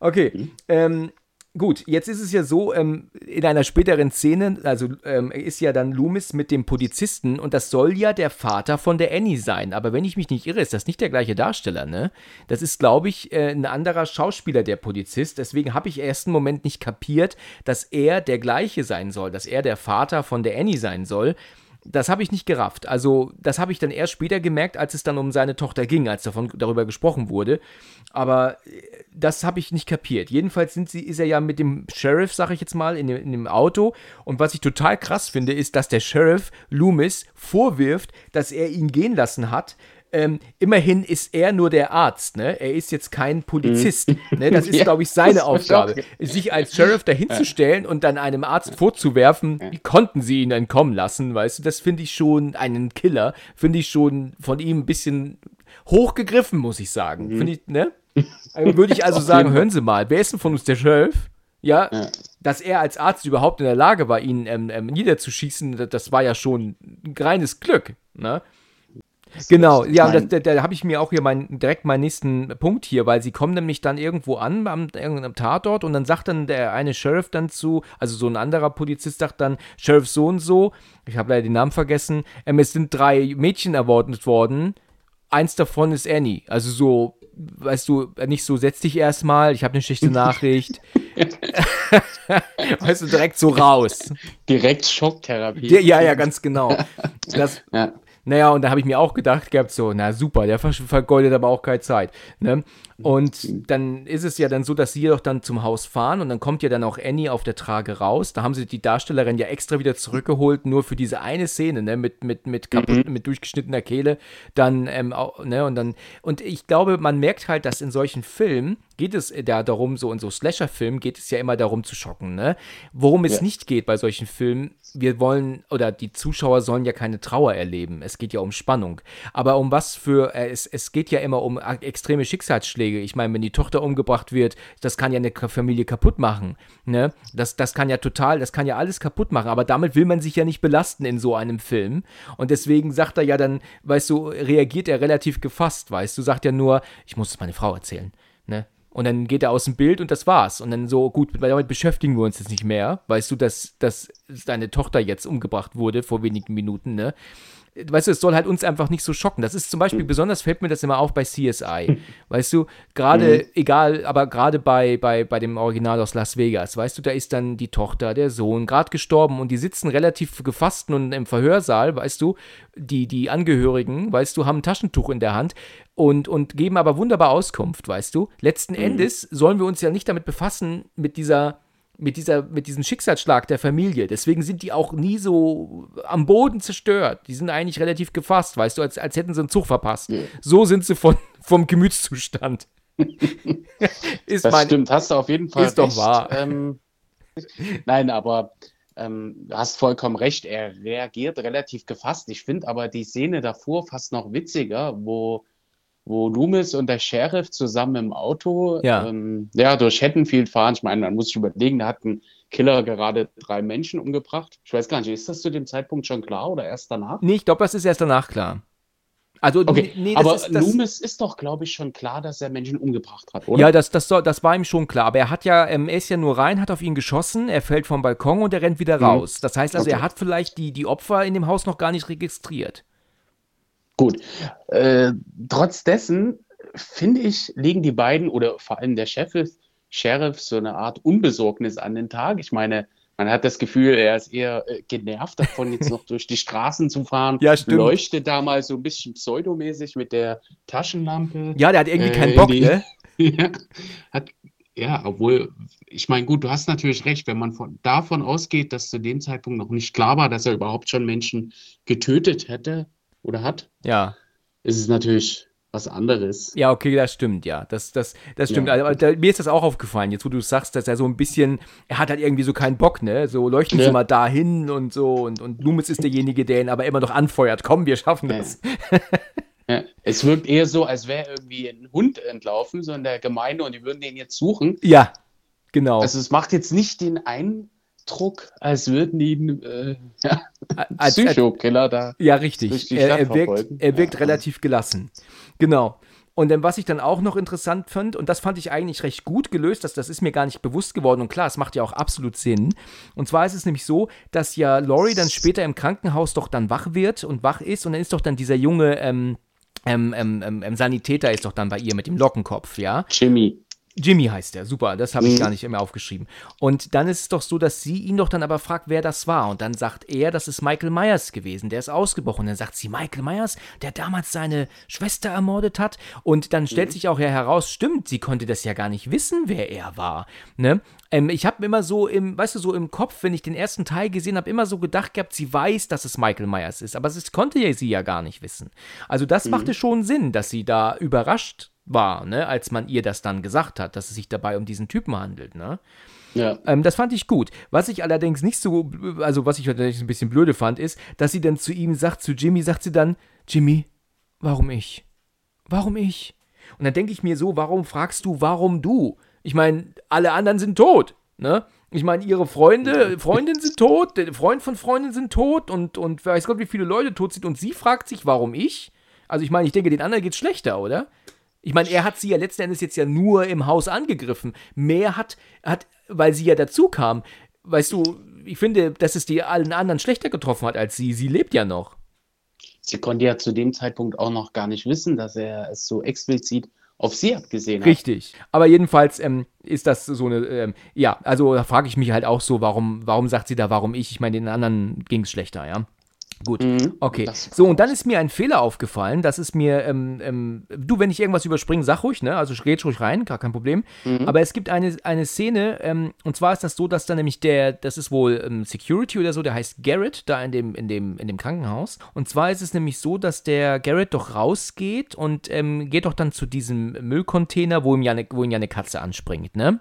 Okay, mhm. ähm, Gut, jetzt ist es ja so, ähm, in einer späteren Szene, also ähm, ist ja dann Loomis mit dem Polizisten und das soll ja der Vater von der Annie sein. Aber wenn ich mich nicht irre, ist das nicht der gleiche Darsteller, ne? Das ist, glaube ich, äh, ein anderer Schauspieler, der Polizist. Deswegen habe ich im ersten Moment nicht kapiert, dass er der gleiche sein soll, dass er der Vater von der Annie sein soll. Das habe ich nicht gerafft. Also, das habe ich dann erst später gemerkt, als es dann um seine Tochter ging, als davon darüber gesprochen wurde. Aber äh, das habe ich nicht kapiert. Jedenfalls sind sie, ist er ja mit dem Sheriff, sage ich jetzt mal, in dem, in dem Auto. Und was ich total krass finde, ist, dass der Sheriff Loomis vorwirft, dass er ihn gehen lassen hat, ähm, immerhin ist er nur der Arzt, ne? Er ist jetzt kein Polizist. Mhm. Ne? Das ist, ja, glaube ich, seine Aufgabe. Sich als Sheriff dahinzustellen ja. und dann einem Arzt vorzuwerfen, wie konnten sie ihn entkommen lassen, weißt du, das finde ich schon einen Killer, finde ich schon von ihm ein bisschen hochgegriffen, muss ich sagen. Mhm. Finde ich, ne? Also würde ich also sagen, hören Sie mal, wer ist denn von uns der Sheriff? Ja, ja, dass er als Arzt überhaupt in der Lage war, ihn ähm, ähm, niederzuschießen, das war ja schon ein reines Glück. Ne? Genau, ja, und da, da, da habe ich mir auch hier mein, direkt meinen nächsten Punkt hier, weil sie kommen nämlich dann irgendwo an, am irgendeinem Tatort, und dann sagt dann der eine Sheriff dann zu, also so ein anderer Polizist sagt dann, Sheriff so und so, ich habe leider den Namen vergessen, ähm, es sind drei Mädchen erwartet worden, eins davon ist Annie. Also so, weißt du, nicht so, setz dich erstmal, ich habe eine schlechte Nachricht. weißt du, direkt so raus. Direkt Schocktherapie. Ja, ja, ganz genau. Das, ja. Naja, und da habe ich mir auch gedacht gehabt, so, na super, der vergeudet aber auch keine Zeit. Ne? Und dann ist es ja dann so, dass sie doch dann zum Haus fahren und dann kommt ja dann auch Annie auf der Trage raus. Da haben sie die Darstellerin ja extra wieder zurückgeholt, nur für diese eine Szene, ne, mit, mit, mit, kaputt, mhm. mit durchgeschnittener Kehle. Dann, ähm, ne, und dann, und ich glaube, man merkt halt, dass in solchen Filmen geht es da darum, so in so Slasher-Filmen geht es ja immer darum zu schocken, ne? Worum es ja. nicht geht bei solchen Filmen, wir wollen, oder die Zuschauer sollen ja keine Trauer erleben. Es geht ja um Spannung. Aber um was für, äh, es, es geht ja immer um extreme Schicksalsschläge. Ich meine, wenn die Tochter umgebracht wird, das kann ja eine Familie kaputt machen. Ne? Das, das kann ja total, das kann ja alles kaputt machen. Aber damit will man sich ja nicht belasten in so einem Film. Und deswegen sagt er ja dann, weißt du, reagiert er relativ gefasst, weißt du, sagt ja nur, ich muss es meine Frau erzählen. Ne? Und dann geht er aus dem Bild und das war's. Und dann so, gut, damit beschäftigen wir uns jetzt nicht mehr. Weißt du, dass, dass deine Tochter jetzt umgebracht wurde vor wenigen Minuten, ne? Weißt du, es soll halt uns einfach nicht so schocken. Das ist zum Beispiel, mhm. besonders fällt mir das immer auf bei CSI. weißt du, gerade, mhm. egal, aber gerade bei, bei, bei dem Original aus Las Vegas, weißt du, da ist dann die Tochter, der Sohn, gerade gestorben und die sitzen relativ gefasst und im Verhörsaal, weißt du, die, die Angehörigen, weißt du, haben ein Taschentuch in der Hand und, und geben aber wunderbar Auskunft, weißt du. Letzten mhm. Endes sollen wir uns ja nicht damit befassen, mit dieser mit, dieser, mit diesem Schicksalsschlag der Familie. Deswegen sind die auch nie so am Boden zerstört. Die sind eigentlich relativ gefasst, weißt du, als, als hätten sie einen Zug verpasst. Ja. So sind sie von, vom Gemütszustand. ist das mein, stimmt, hast du auf jeden Fall. Ist recht. doch wahr. Ähm, nein, aber ähm, du hast vollkommen recht. Er reagiert relativ gefasst. Ich finde aber die Szene davor fast noch witziger, wo wo Loomis und der Sheriff zusammen im Auto ja. Ähm, ja, durch Haddonfield fahren. Ich meine, man muss sich überlegen, da hat ein Killer gerade drei Menschen umgebracht. Ich weiß gar nicht, ist das zu dem Zeitpunkt schon klar oder erst danach? Nee, ich glaube, das ist erst danach klar. Also, okay. nee, aber ist, das, Loomis ist doch, glaube ich, schon klar, dass er Menschen umgebracht hat, oder? Ja, das, das, das war ihm schon klar. Aber er hat ja, ähm, er ist ja nur rein, hat auf ihn geschossen, er fällt vom Balkon und er rennt wieder mhm. raus. Das heißt also, okay. er hat vielleicht die, die Opfer in dem Haus noch gar nicht registriert. Gut. Äh, trotz dessen finde ich, legen die beiden oder vor allem der Sheriff, Sheriff so eine Art Unbesorgnis an den Tag. Ich meine, man hat das Gefühl, er ist eher äh, genervt davon, jetzt noch durch die Straßen zu fahren. Ja, stimmt. Leuchtet da mal so ein bisschen pseudomäßig mit der Taschenlampe. Ja, der hat irgendwie äh, keinen Bock, die, ne? ja, hat, ja, obwohl, ich meine, gut, du hast natürlich recht, wenn man von, davon ausgeht, dass zu dem Zeitpunkt noch nicht klar war, dass er überhaupt schon Menschen getötet hätte, oder hat, ja. ist es natürlich was anderes. Ja, okay, das stimmt, ja. Das, das, das stimmt. Ja. Also, da, mir ist das auch aufgefallen, jetzt wo du sagst, dass er so ein bisschen, er hat halt irgendwie so keinen Bock, ne? So leuchten ja. sie mal dahin und so. Und, und Loomis ist derjenige, der ihn aber immer noch anfeuert. Komm, wir schaffen das. Ja. ja. Es wirkt eher so, als wäre irgendwie ein Hund entlaufen, so in der Gemeinde und die würden den jetzt suchen. Ja, genau. Also es macht jetzt nicht den einen Druck, als würden ihn äh, ja, als, Psychokiller da. Ja, richtig. Er, er, wirkt, er wirkt ja. relativ gelassen. Genau. Und dann, was ich dann auch noch interessant fand, und das fand ich eigentlich recht gut gelöst, das, das ist mir gar nicht bewusst geworden, und klar, es macht ja auch absolut Sinn. Und zwar ist es nämlich so, dass ja Laurie dann später im Krankenhaus doch dann wach wird und wach ist, und dann ist doch dann dieser junge ähm, ähm, ähm, ähm, Sanitäter ist doch dann bei ihr mit dem Lockenkopf, ja? Jimmy. Jimmy heißt er, super, das habe ich mhm. gar nicht mehr aufgeschrieben. Und dann ist es doch so, dass sie ihn doch dann aber fragt, wer das war. Und dann sagt er, das ist Michael Myers gewesen, der ist ausgebrochen. Und dann sagt sie, Michael Myers, der damals seine Schwester ermordet hat. Und dann stellt mhm. sich auch ja heraus, stimmt, sie konnte das ja gar nicht wissen, wer er war. Ne? Ähm, ich habe immer so im, weißt du, so im Kopf, wenn ich den ersten Teil gesehen habe, immer so gedacht gehabt, sie weiß, dass es Michael Myers ist. Aber es konnte ja sie ja gar nicht wissen. Also das mhm. machte schon Sinn, dass sie da überrascht war, ne, als man ihr das dann gesagt hat, dass es sich dabei um diesen Typen handelt, ne? Ja. Ähm, das fand ich gut. Was ich allerdings nicht so, also was ich natürlich ein bisschen blöde fand, ist, dass sie dann zu ihm sagt, zu Jimmy, sagt sie dann, Jimmy, warum ich? Warum ich? Und dann denke ich mir so, warum fragst du, warum du? Ich meine, alle anderen sind tot, ne? Ich meine, ihre Freunde, Freundin sind tot, der Freund von Freundin sind tot und, und weiß Gott, wie viele Leute tot sind und sie fragt sich, warum ich? Also ich meine, ich denke, den anderen geht's schlechter, oder? Ich meine, er hat sie ja letzten Endes jetzt ja nur im Haus angegriffen. Mehr hat, hat, weil sie ja dazu kam. Weißt du, ich finde, dass es die allen anderen schlechter getroffen hat als sie. Sie lebt ja noch. Sie konnte ja zu dem Zeitpunkt auch noch gar nicht wissen, dass er es so explizit auf sie abgesehen hat. Richtig. Aber jedenfalls ähm, ist das so eine, ähm, ja, also da frage ich mich halt auch so, warum, warum sagt sie da, warum ich? Ich meine, den anderen ging es schlechter, ja. Gut, mhm, okay. So, und dann ist mir ein Fehler aufgefallen. Das ist mir, ähm, ähm, du, wenn ich irgendwas überspringe, sag ruhig, ne? Also red ruhig rein, gar kein Problem. Mhm. Aber es gibt eine, eine Szene, ähm, und zwar ist das so, dass da nämlich der, das ist wohl ähm, Security oder so, der heißt Garrett, da in dem, in dem, in dem Krankenhaus. Und zwar ist es nämlich so, dass der Garrett doch rausgeht und ähm, geht doch dann zu diesem Müllcontainer, wo ihm ja eine, wo ihn ja eine Katze anspringt, ne?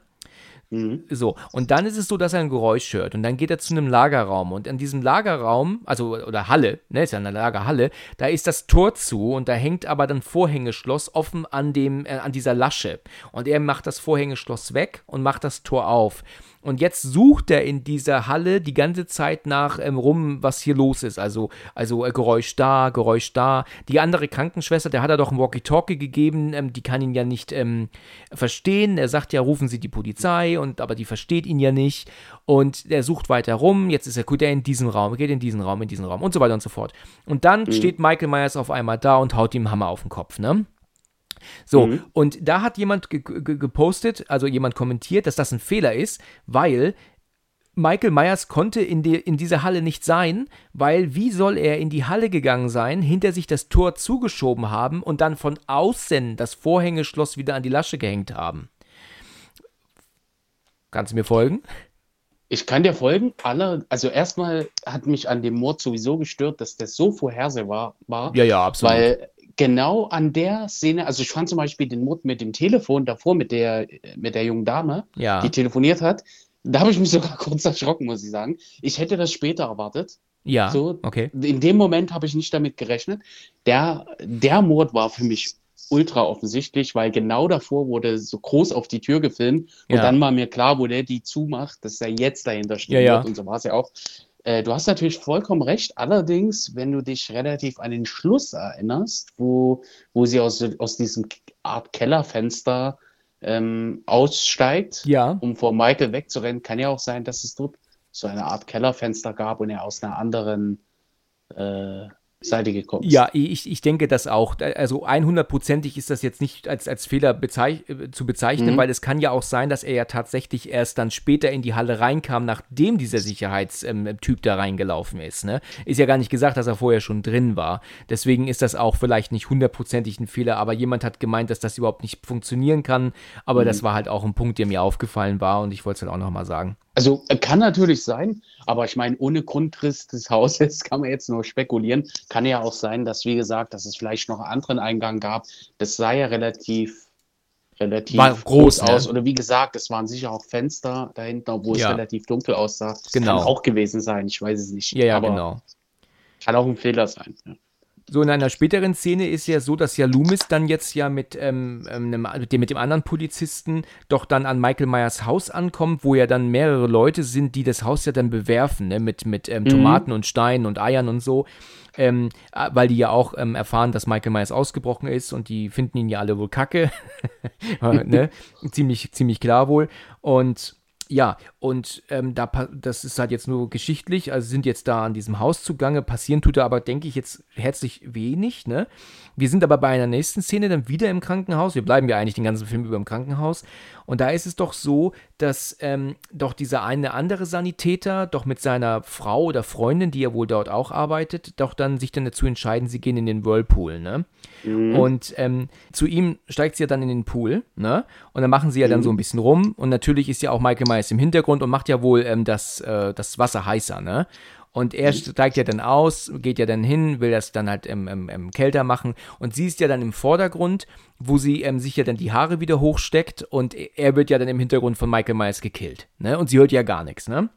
Mhm. So, und dann ist es so, dass er ein Geräusch hört und dann geht er zu einem Lagerraum und in diesem Lagerraum, also oder Halle, ne, ist ja eine Lagerhalle, da ist das Tor zu und da hängt aber dann Vorhängeschloss offen an dem äh, an dieser Lasche und er macht das Vorhängeschloss weg und macht das Tor auf. Und jetzt sucht er in dieser Halle die ganze Zeit nach ähm, rum, was hier los ist. Also, also äh, Geräusch da, Geräusch da. Die andere Krankenschwester, der hat er doch ein Walkie-Talkie gegeben, ähm, die kann ihn ja nicht ähm, verstehen. Er sagt ja, rufen Sie die Polizei, und, aber die versteht ihn ja nicht. Und er sucht weiter rum. Jetzt ist er gut, er in diesen Raum, geht in diesen Raum, in diesen Raum und so weiter und so fort. Und dann mhm. steht Michael Myers auf einmal da und haut ihm einen Hammer auf den Kopf, ne? So, mhm. und da hat jemand ge ge gepostet, also jemand kommentiert, dass das ein Fehler ist, weil Michael Myers konnte in, die, in dieser Halle nicht sein, weil wie soll er in die Halle gegangen sein, hinter sich das Tor zugeschoben haben und dann von außen das Vorhängeschloss wieder an die Lasche gehängt haben? Kannst du mir folgen? Ich kann dir folgen. Alle, also erstmal hat mich an dem Mord sowieso gestört, dass das so vorhersehbar war. Ja, ja, absolut. Weil genau an der Szene, also ich fand zum Beispiel den Mord mit dem Telefon davor, mit der, mit der jungen Dame, ja. die telefoniert hat, da habe ich mich sogar kurz erschrocken, muss ich sagen. Ich hätte das später erwartet. Ja, so, okay. In dem Moment habe ich nicht damit gerechnet. Der, der Mord war für mich ultra offensichtlich, weil genau davor wurde so groß auf die Tür gefilmt und ja. dann war mir klar, wo der die zumacht, dass er jetzt dahinter steht. Ja, ja. Und so war es ja auch. Äh, du hast natürlich vollkommen recht. Allerdings, wenn du dich relativ an den Schluss erinnerst, wo, wo sie aus, aus diesem Art Kellerfenster ähm, aussteigt, ja. um vor Michael wegzurennen, kann ja auch sein, dass es dort so eine Art Kellerfenster gab und er aus einer anderen äh, Seite gekommen ist. Ja, ich, ich denke das auch. Also 100%ig ist das jetzt nicht als, als Fehler bezeich äh, zu bezeichnen, mhm. weil es kann ja auch sein, dass er ja tatsächlich erst dann später in die Halle reinkam, nachdem dieser Sicherheitstyp ähm, da reingelaufen ist. Ne? Ist ja gar nicht gesagt, dass er vorher schon drin war. Deswegen ist das auch vielleicht nicht hundertprozentig ein Fehler, aber jemand hat gemeint, dass das überhaupt nicht funktionieren kann. Aber mhm. das war halt auch ein Punkt, der mir aufgefallen war und ich wollte es halt auch nochmal sagen. Also äh, kann natürlich sein, aber ich meine, ohne Grundriss des Hauses kann man jetzt nur spekulieren. Kann ja auch sein, dass, wie gesagt, dass es vielleicht noch einen anderen Eingang gab. Das sah ja relativ, relativ War groß, groß aus. Ne? Oder wie gesagt, es waren sicher auch Fenster dahinter, wo ja. es relativ dunkel aussah. Das genau. kann auch gewesen sein, ich weiß es nicht. Ja, ja, genau. Kann auch ein Fehler sein. Ja. So in einer späteren Szene ist ja so, dass ja Loomis dann jetzt ja mit, ähm, ähm mit, dem, mit dem anderen Polizisten doch dann an Michael Myers Haus ankommt, wo ja dann mehrere Leute sind, die das Haus ja dann bewerfen, ne? mit, mit ähm, mhm. Tomaten und Steinen und Eiern und so. Ähm, äh, weil die ja auch ähm, erfahren, dass Michael Myers ausgebrochen ist und die finden ihn ja alle wohl kacke. ne? ziemlich, ziemlich klar wohl. Und ja, und ähm, da, das ist halt jetzt nur geschichtlich, also sind jetzt da an diesem Haus zugange, passieren tut da aber, denke ich, jetzt herzlich wenig, ne? Wir sind aber bei einer nächsten Szene dann wieder im Krankenhaus, wir bleiben ja eigentlich den ganzen Film über im Krankenhaus Und da ist es doch so, dass ähm, doch dieser eine andere Sanitäter doch mit seiner Frau oder Freundin, die ja wohl dort auch arbeitet, doch dann sich dann dazu entscheiden, sie gehen in den Whirlpool, ne? Mhm. Und ähm, zu ihm steigt sie ja dann in den Pool, ne? Und dann machen sie ja dann mhm. so ein bisschen rum. Und natürlich ist ja auch Michael Myers im Hintergrund und macht ja wohl ähm, das, äh, das Wasser heißer, ne? Und er mhm. steigt ja dann aus, geht ja dann hin, will das dann halt ähm, ähm, ähm, kälter machen. Und sie ist ja dann im Vordergrund, wo sie ähm, sich ja dann die Haare wieder hochsteckt. Und er wird ja dann im Hintergrund von Michael Myers gekillt. Ne? Und sie hört ja gar nichts, ne?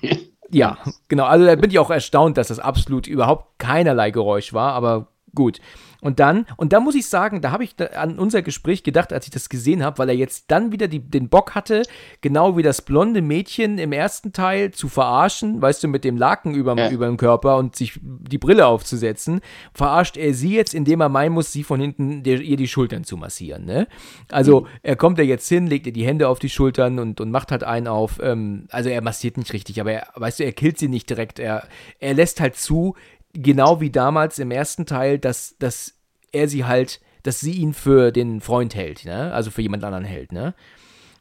ja, genau. Also da bin ich auch erstaunt, dass das absolut überhaupt keinerlei Geräusch war. Aber gut. Und dann, und da muss ich sagen, da habe ich da an unser Gespräch gedacht, als ich das gesehen habe, weil er jetzt dann wieder die, den Bock hatte, genau wie das blonde Mädchen im ersten Teil zu verarschen, weißt du, mit dem Laken über, ja. dem Körper und sich die Brille aufzusetzen, verarscht er sie jetzt, indem er meinen muss, sie von hinten der, ihr die Schultern zu massieren. Ne? Also mhm. er kommt ja jetzt hin, legt ihr die Hände auf die Schultern und, und macht halt einen auf, ähm, also er massiert nicht richtig, aber er, weißt du, er killt sie nicht direkt, er, er lässt halt zu, genau wie damals im ersten Teil, dass, dass er sie halt, dass sie ihn für den Freund hält, ne? also für jemand anderen hält. Ne?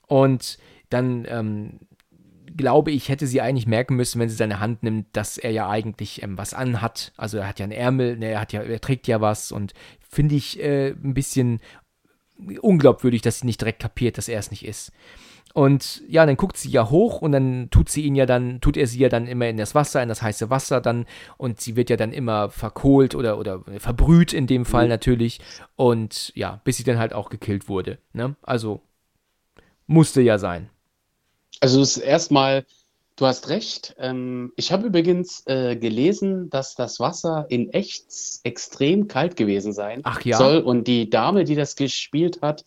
Und dann ähm, glaube ich, hätte sie eigentlich merken müssen, wenn sie seine Hand nimmt, dass er ja eigentlich ähm, was anhat. Also er hat ja einen Ärmel, ne, er, hat ja, er trägt ja was und finde ich äh, ein bisschen unglaubwürdig, dass sie nicht direkt kapiert, dass er es nicht ist. Und ja, dann guckt sie ja hoch und dann tut sie ihn ja dann, tut er sie ja dann immer in das Wasser, in das heiße Wasser dann und sie wird ja dann immer verkohlt oder, oder verbrüht in dem Fall mhm. natürlich und ja, bis sie dann halt auch gekillt wurde. Ne? Also musste ja sein. Also es ist erstmal, du hast recht. Ähm, ich habe übrigens äh, gelesen, dass das Wasser in echt extrem kalt gewesen sein Ach, ja? soll und die Dame, die das gespielt hat,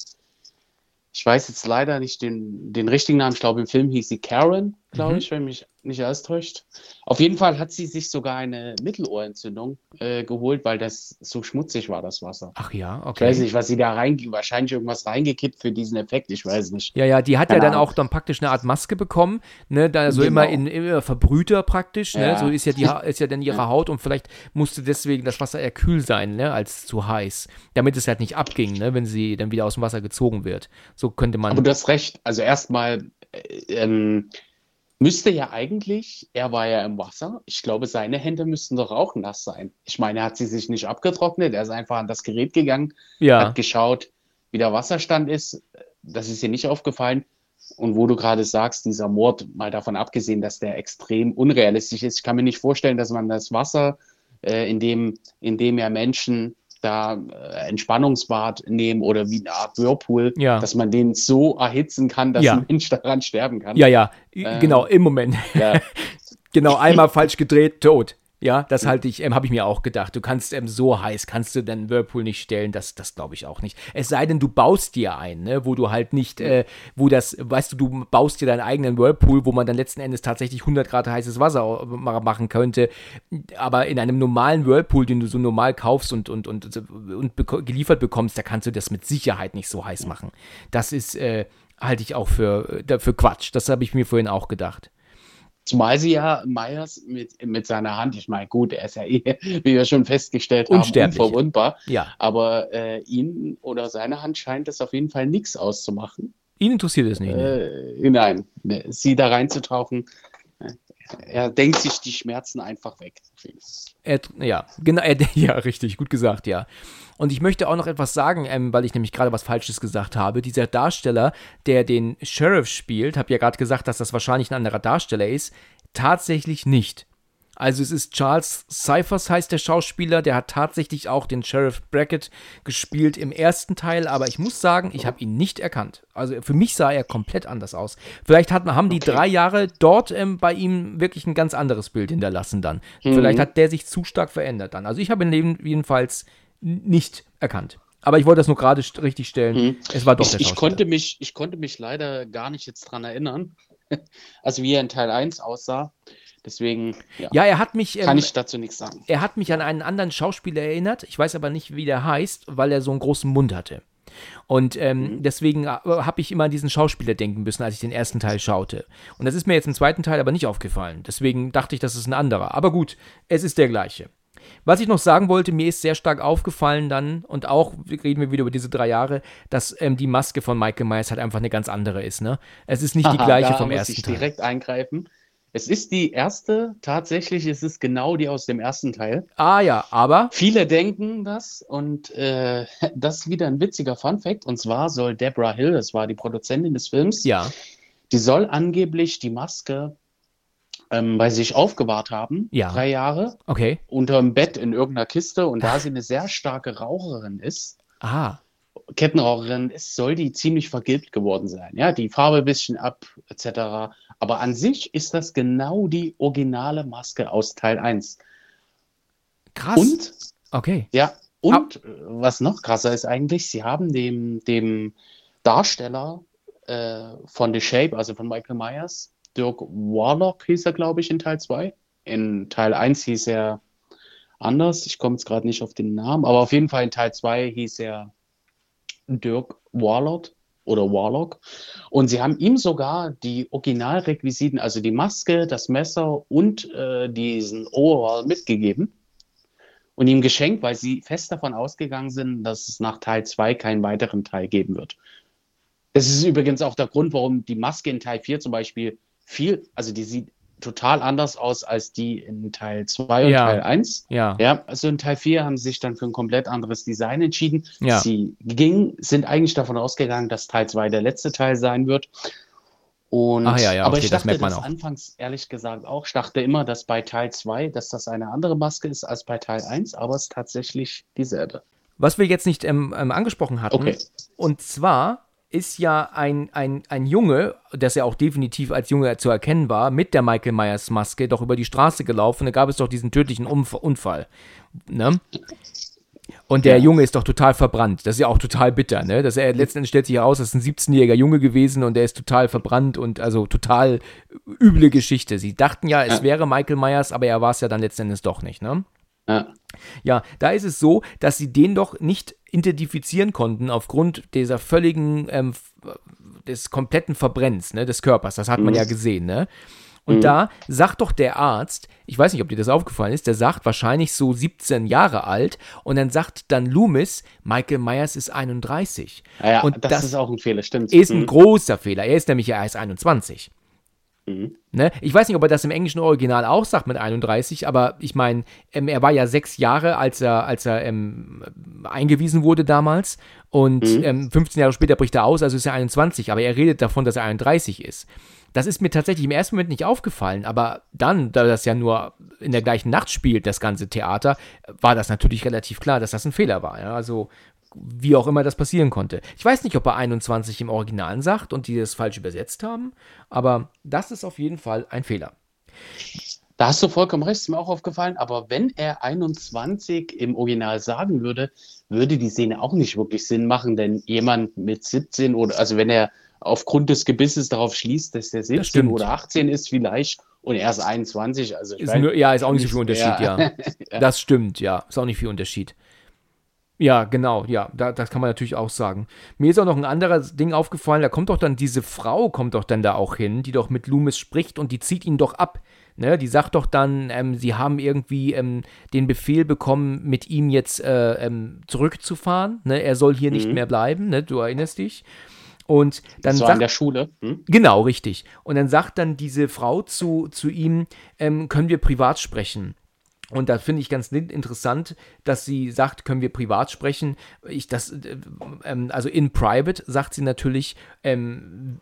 ich weiß jetzt leider nicht den, den richtigen Namen. Ich glaube, im Film hieß sie Karen, glaube mhm. ich, wenn mich nicht alles täuscht. Auf jeden Fall hat sie sich sogar eine Mittelohrentzündung äh, geholt, weil das so schmutzig war, das Wasser. Ach ja, okay. Ich weiß nicht, was sie da rein, wahrscheinlich irgendwas reingekippt für diesen Effekt, ich weiß nicht. Ja, ja, die hat Keine ja dann Ahnung. auch dann praktisch eine Art Maske bekommen, ne, da so genau. immer in immer verbrühter praktisch, ne, ja. so ist ja die ist ja dann ihre ja. Haut und vielleicht musste deswegen das Wasser eher kühl sein, ne, als zu heiß, damit es halt nicht abging, ne, wenn sie dann wieder aus dem Wasser gezogen wird. So könnte man. Aber du hast recht, also erstmal äh, ähm, Müsste ja eigentlich, er war ja im Wasser. Ich glaube, seine Hände müssten doch auch nass sein. Ich meine, er hat sie sich nicht abgetrocknet, er ist einfach an das Gerät gegangen, ja. hat geschaut, wie der Wasserstand ist. Das ist ihr nicht aufgefallen. Und wo du gerade sagst, dieser Mord, mal davon abgesehen, dass der extrem unrealistisch ist, ich kann mir nicht vorstellen, dass man das Wasser, äh, in, dem, in dem ja Menschen da äh, Entspannungsbad nehmen oder wie eine Art Whirlpool, ja. dass man den so erhitzen kann, dass ja. ein Mensch daran sterben kann. Ja, ja, ähm, genau, im Moment. Ja. genau, einmal falsch gedreht, tot. Ja, das halte ich, ähm, habe ich mir auch gedacht. Du kannst ähm, so heiß, kannst du den Whirlpool nicht stellen, das, das glaube ich auch nicht. Es sei denn, du baust dir einen, ne, wo du halt nicht, äh, wo das, weißt du, du baust dir deinen eigenen Whirlpool, wo man dann letzten Endes tatsächlich 100 Grad heißes Wasser machen könnte. Aber in einem normalen Whirlpool, den du so normal kaufst und, und, und, und beko geliefert bekommst, da kannst du das mit Sicherheit nicht so heiß machen. Das ist, äh, halte ich auch für, äh, für Quatsch. Das habe ich mir vorhin auch gedacht. Zumal sie ja Meyers mit, mit seiner Hand, ich meine, gut, er ist ja eh, wie wir schon festgestellt haben, unverwundbar. Ja. Aber äh, ihn oder seine Hand scheint es auf jeden Fall nichts auszumachen. Ihn interessiert es nicht. Ne? Äh, nein, ne, sie da reinzutauchen, er denkt sich die Schmerzen einfach weg. Er, ja, genau, er, ja, richtig, gut gesagt, ja. Und ich möchte auch noch etwas sagen, ähm, weil ich nämlich gerade was Falsches gesagt habe. Dieser Darsteller, der den Sheriff spielt, habe ja gerade gesagt, dass das wahrscheinlich ein anderer Darsteller ist. Tatsächlich nicht. Also es ist Charles Cyphers heißt der Schauspieler, der hat tatsächlich auch den Sheriff Brackett gespielt im ersten Teil, aber ich muss sagen, ich habe ihn nicht erkannt. Also für mich sah er komplett anders aus. Vielleicht hat, haben die okay. drei Jahre dort ähm, bei ihm wirklich ein ganz anderes Bild hinterlassen dann. Mhm. Vielleicht hat der sich zu stark verändert dann. Also ich habe ihn jedenfalls nicht erkannt. Aber ich wollte das nur gerade richtig stellen. Mhm. Es war doch ich, der ich konnte mich, Ich konnte mich leider gar nicht jetzt dran erinnern, also wie er in Teil 1 aussah. Deswegen, ja, ja er hat mich. Ähm, kann ich dazu nichts sagen. Er hat mich an einen anderen Schauspieler erinnert. Ich weiß aber nicht, wie der heißt, weil er so einen großen Mund hatte. Und ähm, mhm. deswegen äh, habe ich immer an diesen Schauspieler denken müssen, als ich den ersten Teil schaute. Und das ist mir jetzt im zweiten Teil aber nicht aufgefallen. Deswegen dachte ich, das ist ein anderer. Aber gut, es ist der gleiche. Was ich noch sagen wollte, mir ist sehr stark aufgefallen dann, und auch reden wir wieder über diese drei Jahre, dass ähm, die Maske von Michael Myers halt einfach eine ganz andere ist. Ne? Es ist nicht Aha, die gleiche vom ersten ich Teil. direkt eingreifen. Es ist die erste, tatsächlich ist es genau die aus dem ersten Teil. Ah ja, aber. Viele denken das und äh, das ist wieder ein witziger Fun-Fact. Und zwar soll Deborah Hill, das war die Produzentin des Films, ja. die soll angeblich die Maske ähm, bei sich aufgewahrt haben, ja. drei Jahre, okay. unter dem Bett in irgendeiner Kiste. Und da sie eine sehr starke Raucherin ist, Aha. Kettenraucherin ist, soll die ziemlich vergilbt geworden sein. Ja, die Farbe ein bisschen ab, etc. Aber an sich ist das genau die originale Maske aus Teil 1. Krass. Und, okay. Ja, und ah. was noch krasser ist eigentlich, sie haben dem, dem Darsteller äh, von The Shape, also von Michael Myers, Dirk Warlock hieß er, glaube ich, in Teil 2. In Teil 1 hieß er anders. Ich komme jetzt gerade nicht auf den Namen, aber auf jeden Fall in Teil 2 hieß er Dirk Warlock oder Warlock. Und sie haben ihm sogar die Originalrequisiten, also die Maske, das Messer und äh, diesen Overall mitgegeben und ihm geschenkt, weil sie fest davon ausgegangen sind, dass es nach Teil 2 keinen weiteren Teil geben wird. Das ist übrigens auch der Grund, warum die Maske in Teil 4 zum Beispiel viel, also die sieht total anders aus als die in Teil 2 und ja. Teil 1. Ja. ja. Also in Teil 4 haben sie sich dann für ein komplett anderes Design entschieden. Ja. Sie ging, sind eigentlich davon ausgegangen, dass Teil 2 der letzte Teil sein wird. Und, Ach ja, ja, aber okay, ich dachte das merkt man das anfangs ehrlich gesagt auch. Ich dachte immer, dass bei Teil 2, dass das eine andere Maske ist als bei Teil 1, aber es ist tatsächlich dieselbe. Was wir jetzt nicht ähm, ähm, angesprochen hatten, Okay. und zwar ist ja ein, ein, ein Junge, das ja auch definitiv als Junge zu erkennen war, mit der Michael Myers Maske doch über die Straße gelaufen. Da gab es doch diesen tödlichen Umf Unfall. Ne? Und der Ja. Junge ist doch total verbrannt. Das ist ja auch total bitter, ne? Dass er letzten Endes stellt sich heraus, das ist ein 17-jähriger Junge gewesen und der ist total verbrannt und also total üble Geschichte. Sie dachten ja, es Ja. wäre Michael Myers, aber er war es ja dann letzten Endes doch nicht, ne? Ja. Ja, da ist es so, dass sie den doch nicht identifizieren konnten aufgrund dieser völligen, ähm, des kompletten Verbrenns ne, des Körpers. Das hat man Mhm. ja gesehen, ne? Und Mhm. da sagt doch der Arzt, ich weiß nicht, ob dir das aufgefallen ist, der sagt wahrscheinlich so 17 Jahre alt und dann sagt dann Loomis, Michael Myers ist 31. Ja, ja, Und das, das ist auch ein Fehler, stimmt. Ist ein Mhm. großer Fehler. Er ist nämlich ja erst 21. Mhm. Ne? Ich weiß nicht, ob er das im englischen Original auch sagt mit 31, aber ich meine, ähm, er war ja sechs Jahre, als er, als er ähm, eingewiesen wurde damals. Und Mhm. ähm, 15 Jahre später bricht er aus, also ist er 21, aber er redet davon, dass er 31 ist. Das ist mir tatsächlich im ersten Moment nicht aufgefallen, aber dann, da das ja nur in der gleichen Nacht spielt, das ganze Theater, war das natürlich relativ klar, dass das ein Fehler war. Ja? Also wie auch immer das passieren konnte. Ich weiß nicht, ob er 21 im Original sagt und die das falsch übersetzt haben, aber das ist auf jeden Fall ein Fehler. Da hast du vollkommen recht, ist mir auch aufgefallen. Aber wenn er 21 im Original sagen würde, würde die Szene auch nicht wirklich Sinn machen, denn jemand mit 17 oder, also wenn er aufgrund des Gebisses darauf schließt, dass der 17 stimmt. oder 18 ist vielleicht und er ist 21, also Ist weiß- nur, ja, ist auch nicht so viel Unterschied, ja. Ja. Das stimmt, ja. Ist auch nicht viel Unterschied. Ja, genau, ja, da, das kann man natürlich auch sagen. Mir ist auch noch ein anderes Ding aufgefallen, da kommt doch dann diese Frau, kommt doch dann da auch hin, die doch mit Loomis spricht und die zieht ihn doch ab. Ne, die sagt doch dann, ähm, sie haben irgendwie ähm, den Befehl bekommen, mit ihm jetzt äh, ähm, zurückzufahren. Ne? Er soll hier nicht Mhm. mehr bleiben, ne? du erinnerst dich. Und dann so sagt an der Schule. Hm? Genau, richtig. Und dann sagt dann diese Frau zu, zu ihm, ähm, können wir privat sprechen? Und da finde ich ganz in- interessant, dass sie sagt, können wir privat sprechen. Ich das, äh, ähm, also in private sagt sie natürlich, ähm,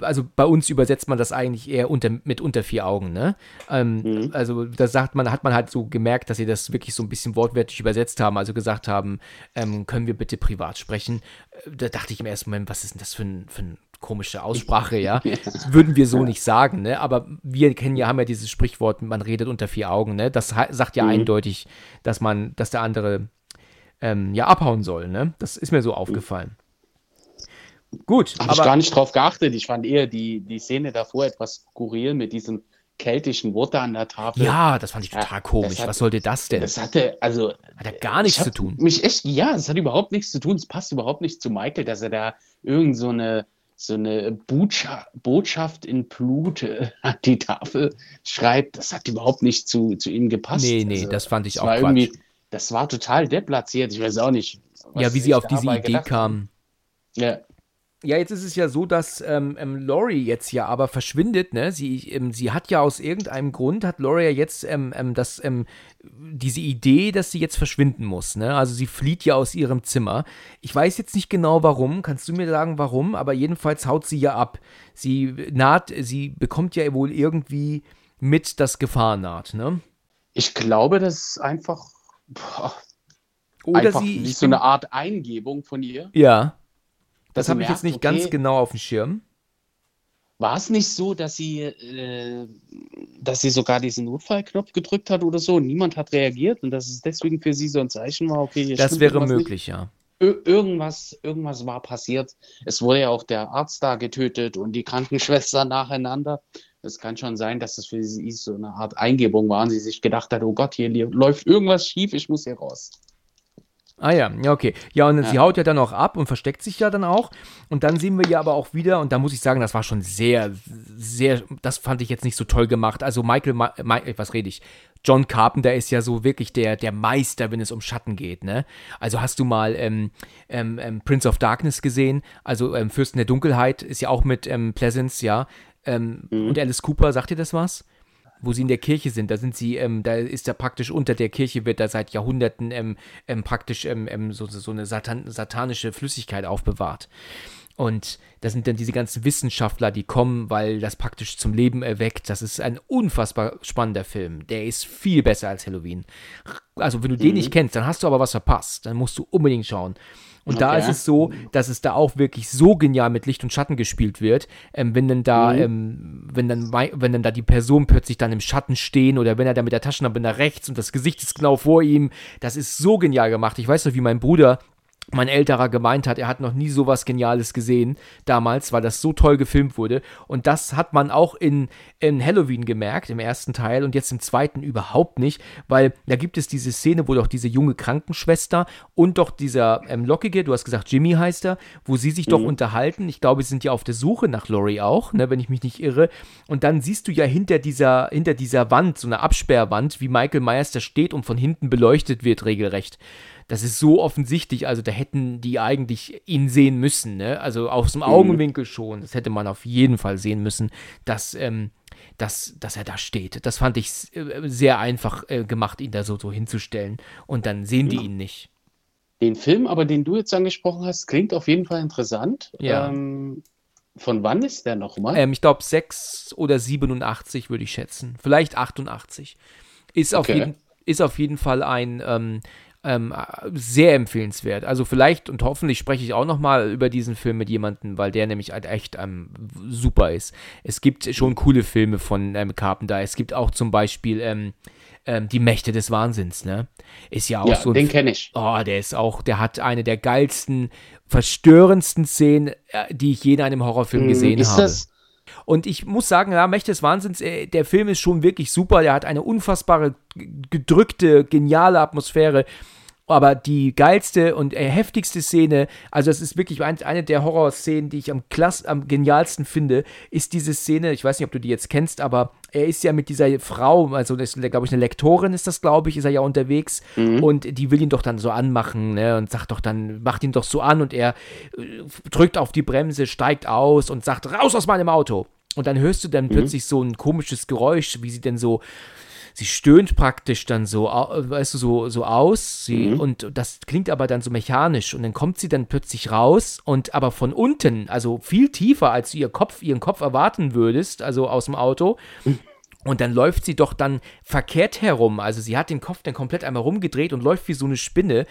also bei uns übersetzt man das eigentlich eher unter, mit unter vier Augen, ne? Ähm, Mhm. Also da sagt man, hat man halt so gemerkt, dass sie das wirklich so ein bisschen wortwörtlich übersetzt haben, also gesagt haben, ähm, können wir bitte privat sprechen? Äh, Da dachte ich im ersten Moment, was ist denn das für ein, für ein komische Aussprache, ja? Das würden wir so nicht sagen, ne? Aber wir kennen ja, haben ja dieses Sprichwort, man redet unter vier Augen, ne? Das sagt ja Mhm. eindeutig, dass man, dass der andere ähm, ja abhauen soll, ne? Das ist mir so aufgefallen. Gut, Habe ich gar nicht drauf geachtet. Ich fand eher die, die Szene davor etwas skurril mit diesem keltischen Wort da an der Tafel. ja, das fand ich Ja, total komisch. das hat- Was sollte das denn? Das hatte, also. Hat ja gar nichts zu tun. Mich echt, ja, es hat überhaupt nichts zu tun. Es passt überhaupt nicht zu Michael, dass er da irgend so eine so eine Botschaft in Blut äh, an die Tafel schreibt, das hat überhaupt nicht zu, zu ihm gepasst. Nee, nee, also, das fand ich das auch war irgendwie, Das war total deplatziert, ich weiß auch nicht. Ja, wie sie auf diese Idee kam. Ja. Ja, jetzt ist es ja so, dass ähm, ähm, Laurie jetzt ja aber verschwindet, ne? Sie, ähm, sie hat ja aus irgendeinem Grund, hat Laurie ja jetzt ähm, ähm, das, ähm, diese Idee, dass sie jetzt verschwinden muss, ne? Also sie flieht ja aus ihrem Zimmer. Ich weiß jetzt nicht genau warum, kannst du mir sagen warum, aber jedenfalls haut sie ja ab. Sie naht, sie bekommt ja wohl irgendwie mit, dass Gefahr naht, ne? Ich glaube, das ist einfach, boah, Oder einfach sie, ich so eine Art Eingebung von ihr. Ja. Das habe ich jetzt nicht ganz okay, genau auf dem Schirm. War es nicht so, dass sie, äh, dass sie sogar diesen Notfallknopf gedrückt hat oder so und niemand hat reagiert und dass es deswegen für sie so ein Zeichen war, okay, hier Das wäre irgendwas nicht? möglich, ja. Ir irgendwas, irgendwas war passiert. Es wurde ja auch der Arzt da getötet und die Krankenschwester nacheinander. Es kann schon sein, dass es für sie so eine Art Eingebung war und sie sich gedacht hat, oh Gott, hier läuft irgendwas schief, ich muss hier raus. Ah ja, ja, okay. Ja, und sie Ja. haut ja dann auch ab und versteckt sich ja dann auch. Und dann sehen wir ja aber auch wieder, und da muss ich sagen, das war schon sehr, sehr, das fand ich jetzt nicht so toll gemacht. Also Michael, Ma Ma was rede ich? John Carpenter ist ja so wirklich der, der Meister, wenn es um Schatten geht, ne? Also hast du mal ähm, ähm, ähm, Prince of Darkness gesehen? Also ähm, Fürsten der Dunkelheit ist ja auch mit ähm, Pleasance, ja. Ähm, Und Alice Cooper, sagt dir das was? Wo sie in der Kirche sind, da sind sie, ähm, da ist da praktisch unter der Kirche wird da seit Jahrhunderten ähm, ähm, praktisch ähm, ähm, so, so eine Satan satanische Flüssigkeit aufbewahrt. Und da sind dann diese ganzen Wissenschaftler, die kommen, weil das praktisch zum Leben erweckt. Das ist ein unfassbar spannender Film. Der ist viel besser als Halloween. Also, wenn du den nicht kennst, dann hast du aber was verpasst. Dann musst du unbedingt schauen. Und da Okay. ist es so, dass es da auch wirklich so genial mit Licht und Schatten gespielt wird, ähm, wenn dann da, ähm, wenn dann, wenn dann da die Person plötzlich dann im Schatten stehen oder wenn er da mit der Taschenlampe nach rechts und das Gesicht ist genau vor ihm, das ist so genial gemacht. Ich weiß noch, wie mein Bruder mein älterer gemeint hat, er hat noch nie sowas Geniales gesehen damals, weil das so toll gefilmt wurde. Und das hat man auch in, in Halloween gemerkt, im ersten Teil und jetzt im zweiten überhaupt nicht, weil da gibt es diese Szene, wo doch diese junge Krankenschwester und doch dieser ähm, Lockige, du hast gesagt, Jimmy heißt er, wo sie sich doch unterhalten. Ich glaube, sie sind ja auf der Suche nach Laurie auch, ne, wenn ich mich nicht irre. Und dann siehst du ja hinter dieser, hinter dieser Wand, so eine Absperrwand, wie Michael Myers da steht und von hinten beleuchtet wird, regelrecht. Das ist so offensichtlich, also da hätten die eigentlich ihn sehen müssen, ne? Also aus dem Augenwinkel schon. Das hätte man auf jeden Fall sehen müssen, dass, ähm, dass, dass er da steht. Das fand ich äh, sehr einfach äh, gemacht, ihn da so, so hinzustellen. Und dann sehen die ihn nicht. Den Film, aber den du jetzt angesprochen hast, klingt auf jeden Fall interessant. Ja. Ähm, von wann ist der nochmal? Ähm, ich glaube 6 oder 87 würde ich schätzen. Vielleicht 88. Ist, auf, Okay. jeden, ist auf jeden Fall ein ähm, ähm, sehr empfehlenswert. Also vielleicht und hoffentlich spreche ich auch noch mal über diesen Film mit jemandem, weil der nämlich halt echt ähm, super ist. Es gibt schon coole Filme von ähm, Carpenter. Es gibt auch zum Beispiel ähm, ähm, Die Mächte des Wahnsinns, ne? Ist ja auch ja, so ein den kenne ich. Oh, der ist auch, der hat eine der geilsten, verstörendsten Szenen, äh, die ich je in einem Horrorfilm gesehen Hm, ist habe. das, Und ich muss sagen, ja, Mächte des Wahnsinns, äh, der Film ist schon wirklich super. Der hat eine unfassbare, gedrückte, geniale Atmosphäre. Aber die geilste und äh, heftigste Szene, also es ist wirklich ein, eine der Horrorszenen, die ich am, klass am genialsten finde, ist diese Szene, ich weiß nicht, ob du die jetzt kennst, aber er ist ja mit dieser Frau, also das ist, glaube ich, eine Lektorin ist das, glaube ich, ist er ja unterwegs und die will ihn doch dann so anmachen, ne, und sagt doch dann, macht ihn doch so an und er äh, drückt auf die Bremse, steigt aus und sagt, raus aus meinem Auto. Und dann hörst du dann plötzlich so ein komisches Geräusch, wie sie denn so, sie stöhnt praktisch dann so, weißt du, so, so aus. Sie, Und das klingt aber dann so mechanisch. Und dann kommt sie dann plötzlich raus und aber von unten, also viel tiefer, als du ihr Kopf, ihren Kopf erwarten würdest, also aus dem Auto. Und dann läuft sie doch dann verkehrt herum. Also sie hat den Kopf dann komplett einmal rumgedreht und läuft wie so eine Spinne,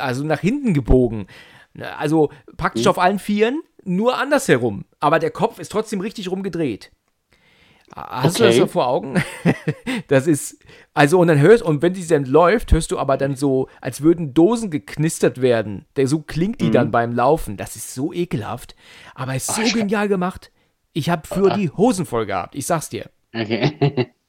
also nach hinten gebogen. Ne, Also praktisch auf allen Vieren, nur andersherum. Aber der Kopf ist trotzdem richtig rumgedreht. Hast du das Okay. so vor Augen? das ist, also und dann hörst, und wenn die dann läuft, hörst du aber dann so, als würden Dosen geknistert werden. Der, so klingt die dann beim Laufen. Das ist so ekelhaft, aber ist so Mhm. Oh, ich- genial gemacht. Ich habe für die Hosen voll gehabt, ich sag's dir. Okay.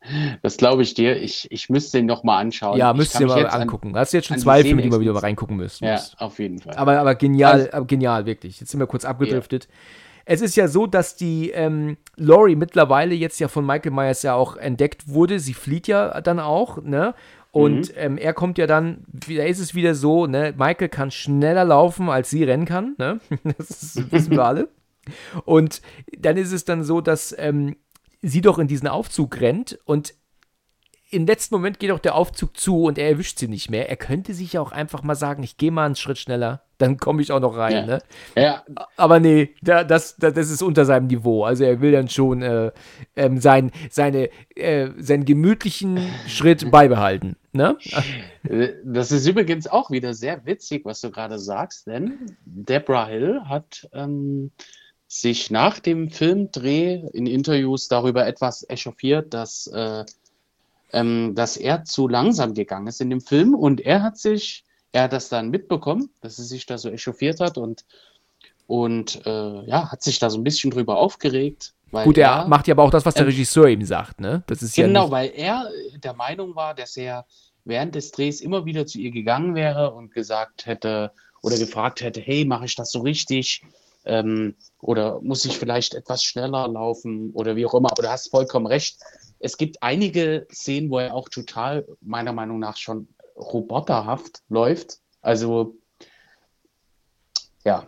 Das glaube ich dir. Ich, ich müsste ihn noch mal anschauen. Ja, müsst ihr mal jetzt an- angucken. Hast du jetzt schon zwei Filme, die mal wieder mal reingucken müsst. Ja, auf jeden Fall. Aber, aber genial, aber genial, wirklich. Jetzt sind wir kurz abgedriftet. Es ist ja so, dass die ähm, Laurie mittlerweile jetzt ja von Michael Myers ja auch entdeckt wurde. Sie flieht ja dann auch, ne? Und mhm. ähm, er kommt ja dann, da ist es wieder so, ne? Michael kann schneller laufen, als sie rennen kann, ne? Das wissen wir alle. Und dann ist es dann so, dass ähm, sie doch in diesen Aufzug rennt und im letzten Moment geht auch der Aufzug zu und er erwischt sie nicht mehr. Er könnte sich ja auch einfach mal sagen, ich gehe mal einen Schritt schneller, dann komme ich auch noch rein. Ja. Ne? ja. Aber nee, da, das, das, das ist unter seinem Niveau. Also er will dann schon äh, ähm, sein, seine, äh, seinen gemütlichen Schritt beibehalten. Ne? Das ist übrigens auch wieder sehr witzig, was du gerade sagst, denn Deborah Hill hat ähm, sich nach dem Filmdreh in Interviews darüber etwas echauffiert, dass äh, ähm, dass er zu langsam gegangen ist in dem Film und er hat sich, er hat das dann mitbekommen, dass er sich da so echauffiert hat und, und äh, ja, hat sich da so ein bisschen drüber aufgeregt. Gut, er, er, macht ja aber auch das, was der ähm, Regisseur ihm sagt, ne? Das ist genau, ja weil er der Meinung war, dass er während des Drehs immer wieder zu ihr gegangen wäre und gesagt hätte oder gefragt hätte, hey, mache ich das so richtig? Ähm, oder muss ich vielleicht etwas schneller laufen oder wie auch immer. Aber du hast vollkommen recht es gibt einige Szenen, wo er auch total, meiner Meinung nach, schon roboterhaft läuft. Also, ja.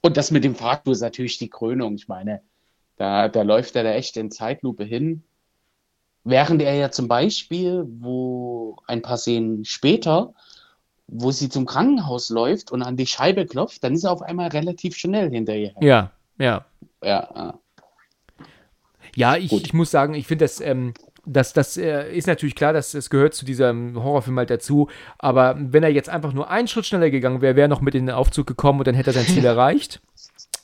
Und das mit dem Fahrstuhl ist natürlich die Krönung. Ich meine, da, da läuft er da echt in Zeitlupe hin. Während er ja zum Beispiel, wo ein paar Szenen später, wo sie zum Krankenhaus läuft und an die Scheibe klopft, dann ist er auf einmal relativ schnell hinterher. Ja, ja. Ja, ja, ich, ich muss sagen, ich finde das, ähm, das, das äh, ist natürlich klar, dass es gehört zu diesem Horrorfilm halt dazu. Aber wenn er jetzt einfach nur einen Schritt schneller gegangen wäre, wäre er noch mit in den Aufzug gekommen und dann hätte er sein Ziel erreicht.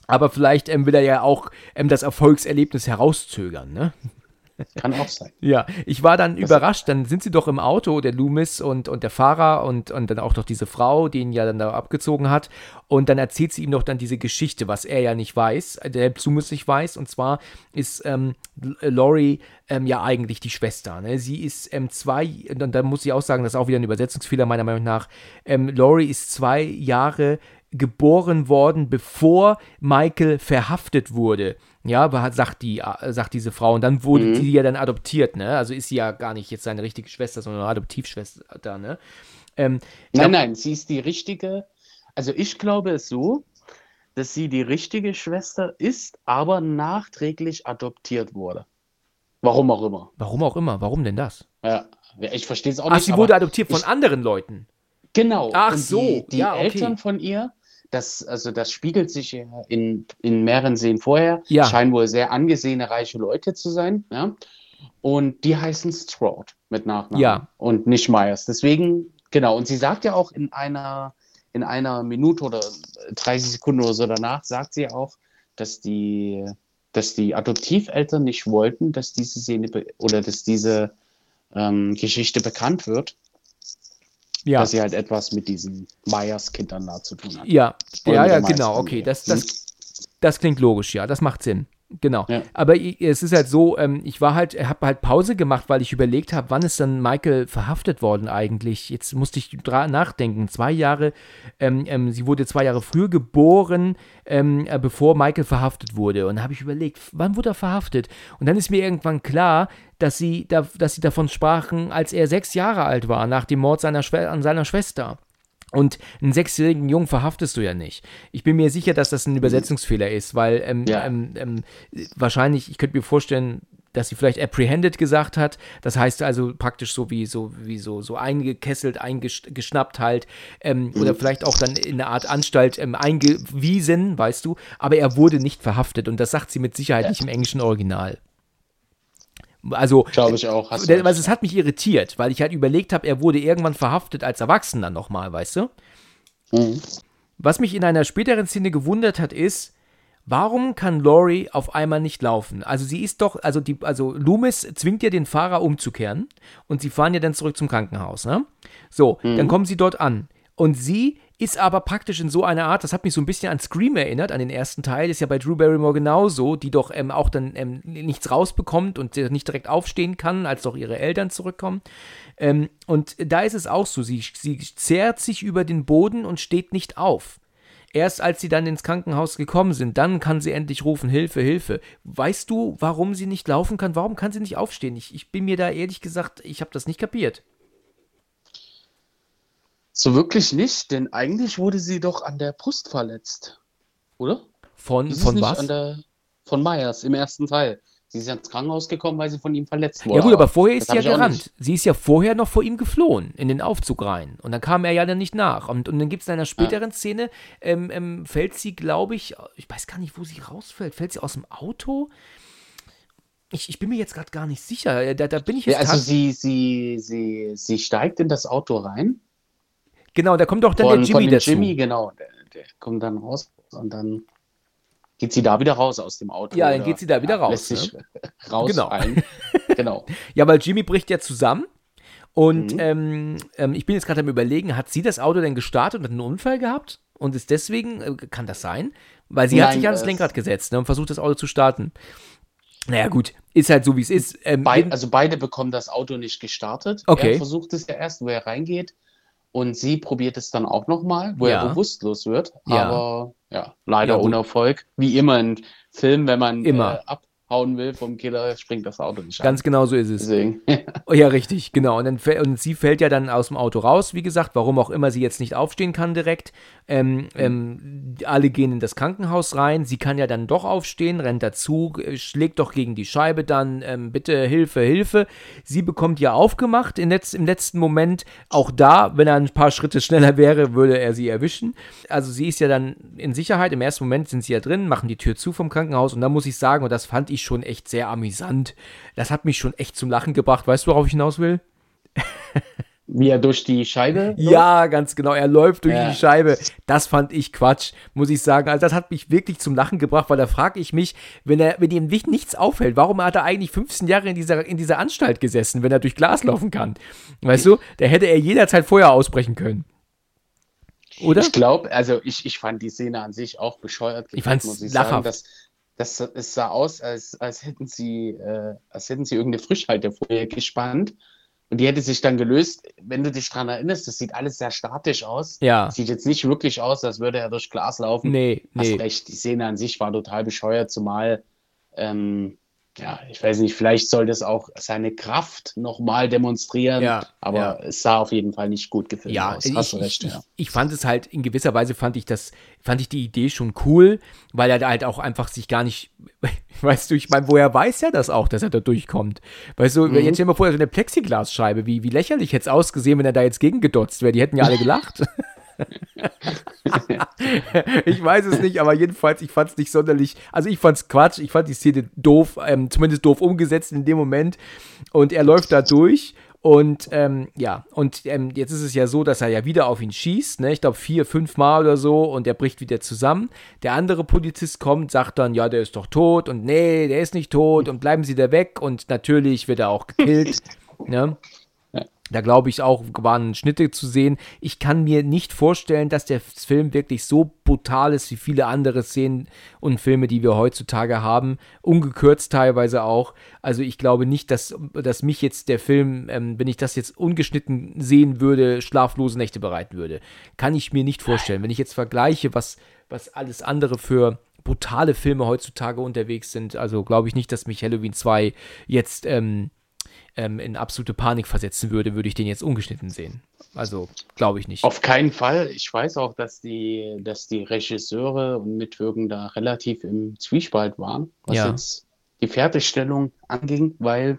Aber vielleicht ähm, will er ja auch ähm, das Erfolgserlebnis herauszögern, ne? Kann auch sein. Ja, ich war dann das überrascht. Dann sind sie doch im Auto, der Loomis und, und der Fahrer und, und dann auch noch diese Frau, die ihn ja dann da abgezogen hat. Und dann erzählt sie ihm doch dann diese Geschichte, was er ja nicht weiß, der Loomis nicht weiß. Und zwar ist ähm, Laurie ähm, ja eigentlich die Schwester. Ne? Sie ist ähm, zwei, und da muss ich auch sagen, das ist auch wieder ein Übersetzungsfehler meiner Meinung nach. Ähm, Laurie ist zwei Jahre geboren worden, bevor Michael verhaftet wurde. Ja, sagt, die, äh, sagt diese Frau. Und dann wurde mhm. die ja dann adoptiert, ne? Also ist sie ja gar nicht jetzt seine richtige Schwester, sondern eine Adoptivschwester, ne? Ähm, nein, nein, sie ist die richtige. Also ich glaube es so, dass sie die richtige Schwester ist, aber nachträglich adoptiert wurde. Warum auch immer. Warum auch immer? Warum denn das? Ja, ich verstehe es auch Ach, nicht. Ach, sie wurde adoptiert von anderen Leuten. Genau. Ach so. Die, die ja, okay. Eltern von ihr das, also das spiegelt sich in, in mehreren Szenen vorher. Ja. Scheinen wohl sehr angesehene, reiche Leute zu sein. Ja? Und die heißen Stroud mit Nachnamen ja. und nicht Myers. Deswegen, genau. Und sie sagt ja auch in einer, in einer Minute oder 30 Sekunden oder so danach, sagt sie auch, dass die, dass die Adoptiveltern nicht wollten, dass diese Szene oder dass diese ähm, Geschichte bekannt wird ja. dass sie halt etwas mit diesen Myers-Kindern da zu tun hat. Ja, ja, ja, genau, okay, das, das, das klingt logisch, ja, das macht Sinn. Genau. Ja. Aber es ist halt so, ähm, ich war halt, habe halt Pause gemacht, weil ich überlegt habe, wann ist dann Michael verhaftet worden eigentlich? Jetzt musste ich nachdenken. Zwei Jahre, ähm, ähm, sie wurde zwei Jahre früher geboren, ähm, äh, bevor Michael verhaftet wurde. Und da habe ich überlegt, wann wurde er verhaftet? Und dann ist mir irgendwann klar, dass sie, da, dass sie davon sprachen, als er sechs Jahre alt war, nach dem Mord seiner an seiner Schwester. Und einen sechsjährigen Jungen verhaftest du ja nicht. Ich bin mir sicher, dass das ein Übersetzungsfehler ist, weil ähm, ja. ähm, ähm, wahrscheinlich, ich könnte mir vorstellen, dass sie vielleicht apprehended gesagt hat. Das heißt also praktisch so wie so wie so so eingekesselt, eingeschnappt halt ähm, mhm. oder vielleicht auch dann in eine Art Anstalt ähm, eingewiesen, weißt du. Aber er wurde nicht verhaftet und das sagt sie mit Sicherheit ja. nicht im englischen Original. Also, glaube ich auch. Hast also, es hat mich irritiert, weil ich halt überlegt habe, er wurde irgendwann verhaftet als Erwachsener nochmal, weißt du? Mhm. Was mich in einer späteren Szene gewundert hat, ist, warum kann Laurie auf einmal nicht laufen? Also sie ist doch, also die, also Loomis zwingt ja den Fahrer umzukehren und sie fahren ja dann zurück zum Krankenhaus, ne? So, mhm. dann kommen sie dort an. Und sie ist aber praktisch in so einer Art, das hat mich so ein bisschen an Scream erinnert, an den ersten Teil, ist ja bei Drew Barrymore genauso, die doch ähm, auch dann ähm, nichts rausbekommt und nicht direkt aufstehen kann, als doch ihre Eltern zurückkommen. Ähm, und da ist es auch so, sie, sie zerrt sich über den Boden und steht nicht auf. Erst als sie dann ins Krankenhaus gekommen sind, dann kann sie endlich rufen, Hilfe, Hilfe. Weißt du, warum sie nicht laufen kann? Warum kann sie nicht aufstehen? Ich, ich bin mir da ehrlich gesagt, ich habe das nicht kapiert. So wirklich nicht, denn eigentlich wurde sie doch an der Brust verletzt, oder? Von, von was? Der, von Myers im ersten Teil. Sie ist ja ins Krankenhaus gekommen, weil sie von ihm verletzt wurde. Ja gut, aber vorher ist sie ja gerannt. Sie ist ja vorher noch vor ihm geflohen, in den Aufzug rein. Und dann kam er ja dann nicht nach. Und, und dann gibt es in einer späteren ja. Szene, ähm, ähm, fällt sie, glaube ich, ich weiß gar nicht, wo sie rausfällt. Fällt sie aus dem Auto? Ich, ich bin mir jetzt gerade gar nicht sicher. Äh, da, da bin ich jetzt ja, also sie, sie, sie, sie steigt in das Auto rein. Genau, da kommt doch dann von, der Jimmy dazu. Jimmy, genau. Der, der kommt dann raus und dann geht sie da wieder raus aus dem Auto. Ja, dann geht sie da wieder ja, raus. Lässt ne? sich raus genau. genau. ja, weil Jimmy bricht ja zusammen. Und mhm. ähm, ähm, ich bin jetzt gerade am überlegen, hat sie das Auto denn gestartet und hat einen Unfall gehabt? Und ist deswegen, äh, kann das sein? Weil sie Nein, hat sich ans Lenkrad gesetzt ne, und versucht, das Auto zu starten. Naja, gut, ist halt so, wie es ist. Ähm, Be also beide bekommen das Auto nicht gestartet. Okay. Er versucht es ja erst, wo er reingeht. Und sie probiert es dann auch nochmal, wo ja. er bewusstlos wird. Aber ja, leider ja, ohne Erfolg. Wie immer in Filmen, wenn man immer. Äh, abhauen will vom Killer, springt das Auto nicht an. Ganz genau so ist es. Deswegen. ja, richtig, genau. Und, dann, und sie fällt ja dann aus dem Auto raus, wie gesagt, warum auch immer sie jetzt nicht aufstehen kann direkt. Ähm, ähm, alle gehen in das Krankenhaus rein. Sie kann ja dann doch aufstehen, rennt dazu, schlägt doch gegen die Scheibe dann, ähm, bitte Hilfe, Hilfe. Sie bekommt ja aufgemacht im, Letz-, im letzten Moment. Auch da, wenn er ein paar Schritte schneller wäre, würde er sie erwischen. Also sie ist ja dann in Sicherheit. Im ersten Moment sind sie ja drin, machen die Tür zu vom Krankenhaus. Und da muss ich sagen, und das fand ich schon echt sehr amüsant. Das hat mich schon echt zum Lachen gebracht. Weißt du, worauf ich hinaus will? Wie er durch die Scheibe? Läuft? Ja, ganz genau. Er läuft durch ja. die Scheibe. Das fand ich Quatsch, muss ich sagen. Also, das hat mich wirklich zum Lachen gebracht, weil da frage ich mich, wenn er, wenn ihm nichts auffällt, warum hat er eigentlich 15 Jahre in dieser, in dieser Anstalt gesessen, wenn er durch Glas laufen kann? Weißt du, da hätte er jederzeit vorher ausbrechen können. Oder? Ich glaube, also ich, ich fand die Szene an sich auch bescheuert. Ich fand es lachhaft. Dass, das, es sah aus, als, als hätten sie, äh, als hätten sie irgendeine Frischhaltefolie gespannt und die hätte sich dann gelöst, wenn du dich dran erinnerst, das sieht alles sehr statisch aus. Ja. Sieht jetzt nicht wirklich aus, als würde er durch Glas laufen. Nee, Hast nee. recht, die Szene an sich war total bescheuert, zumal ähm, ja, ich weiß nicht, vielleicht soll das auch seine Kraft nochmal demonstrieren, ja, aber ja. es sah auf jeden Fall nicht gut gefilmt ja, aus. Hast ich, recht, ich, ja. Ich, fand es halt, in gewisser Weise fand ich das, fand ich die Idee schon cool, weil er da halt auch einfach sich gar nicht, weißt du, ich meine, woher weiß er das auch, dass er da durchkommt? Weißt du, mhm. jetzt stell dir mal vor, so eine Plexiglasscheibe, wie, wie lächerlich hätte es ausgesehen, wenn er da jetzt gegengedotzt wäre, die hätten ja alle gelacht. ich weiß es nicht, aber jedenfalls, ich fand es nicht sonderlich. Also, ich fand es Quatsch. Ich fand die Szene doof, ähm, zumindest doof umgesetzt in dem Moment. Und er läuft da durch. Und ähm, ja, und ähm, jetzt ist es ja so, dass er ja wieder auf ihn schießt, ne? Ich glaube vier, fünf Mal oder so und er bricht wieder zusammen. Der andere Polizist kommt, sagt dann, ja, der ist doch tot und nee, der ist nicht tot und bleiben Sie da weg und natürlich wird er auch gekillt. ne? Da glaube ich auch, waren Schnitte zu sehen. Ich kann mir nicht vorstellen, dass der Film wirklich so brutal ist wie viele andere Szenen und Filme, die wir heutzutage haben. Ungekürzt teilweise auch. Also ich glaube nicht, dass, dass mich jetzt der Film, ähm, wenn ich das jetzt ungeschnitten sehen würde, schlaflose Nächte bereiten würde. Kann ich mir nicht vorstellen. Wenn ich jetzt vergleiche, was, was alles andere für brutale Filme heutzutage unterwegs sind, also glaube ich nicht, dass mich Halloween 2 jetzt ähm, ähm, in absolute Panik versetzen würde, würde ich den jetzt ungeschnitten sehen. Also glaube ich nicht. Auf keinen Fall. Ich weiß auch, dass die, dass die Regisseure und Mitwirkende relativ im Zwiespalt waren, was ja. jetzt die Fertigstellung anging, weil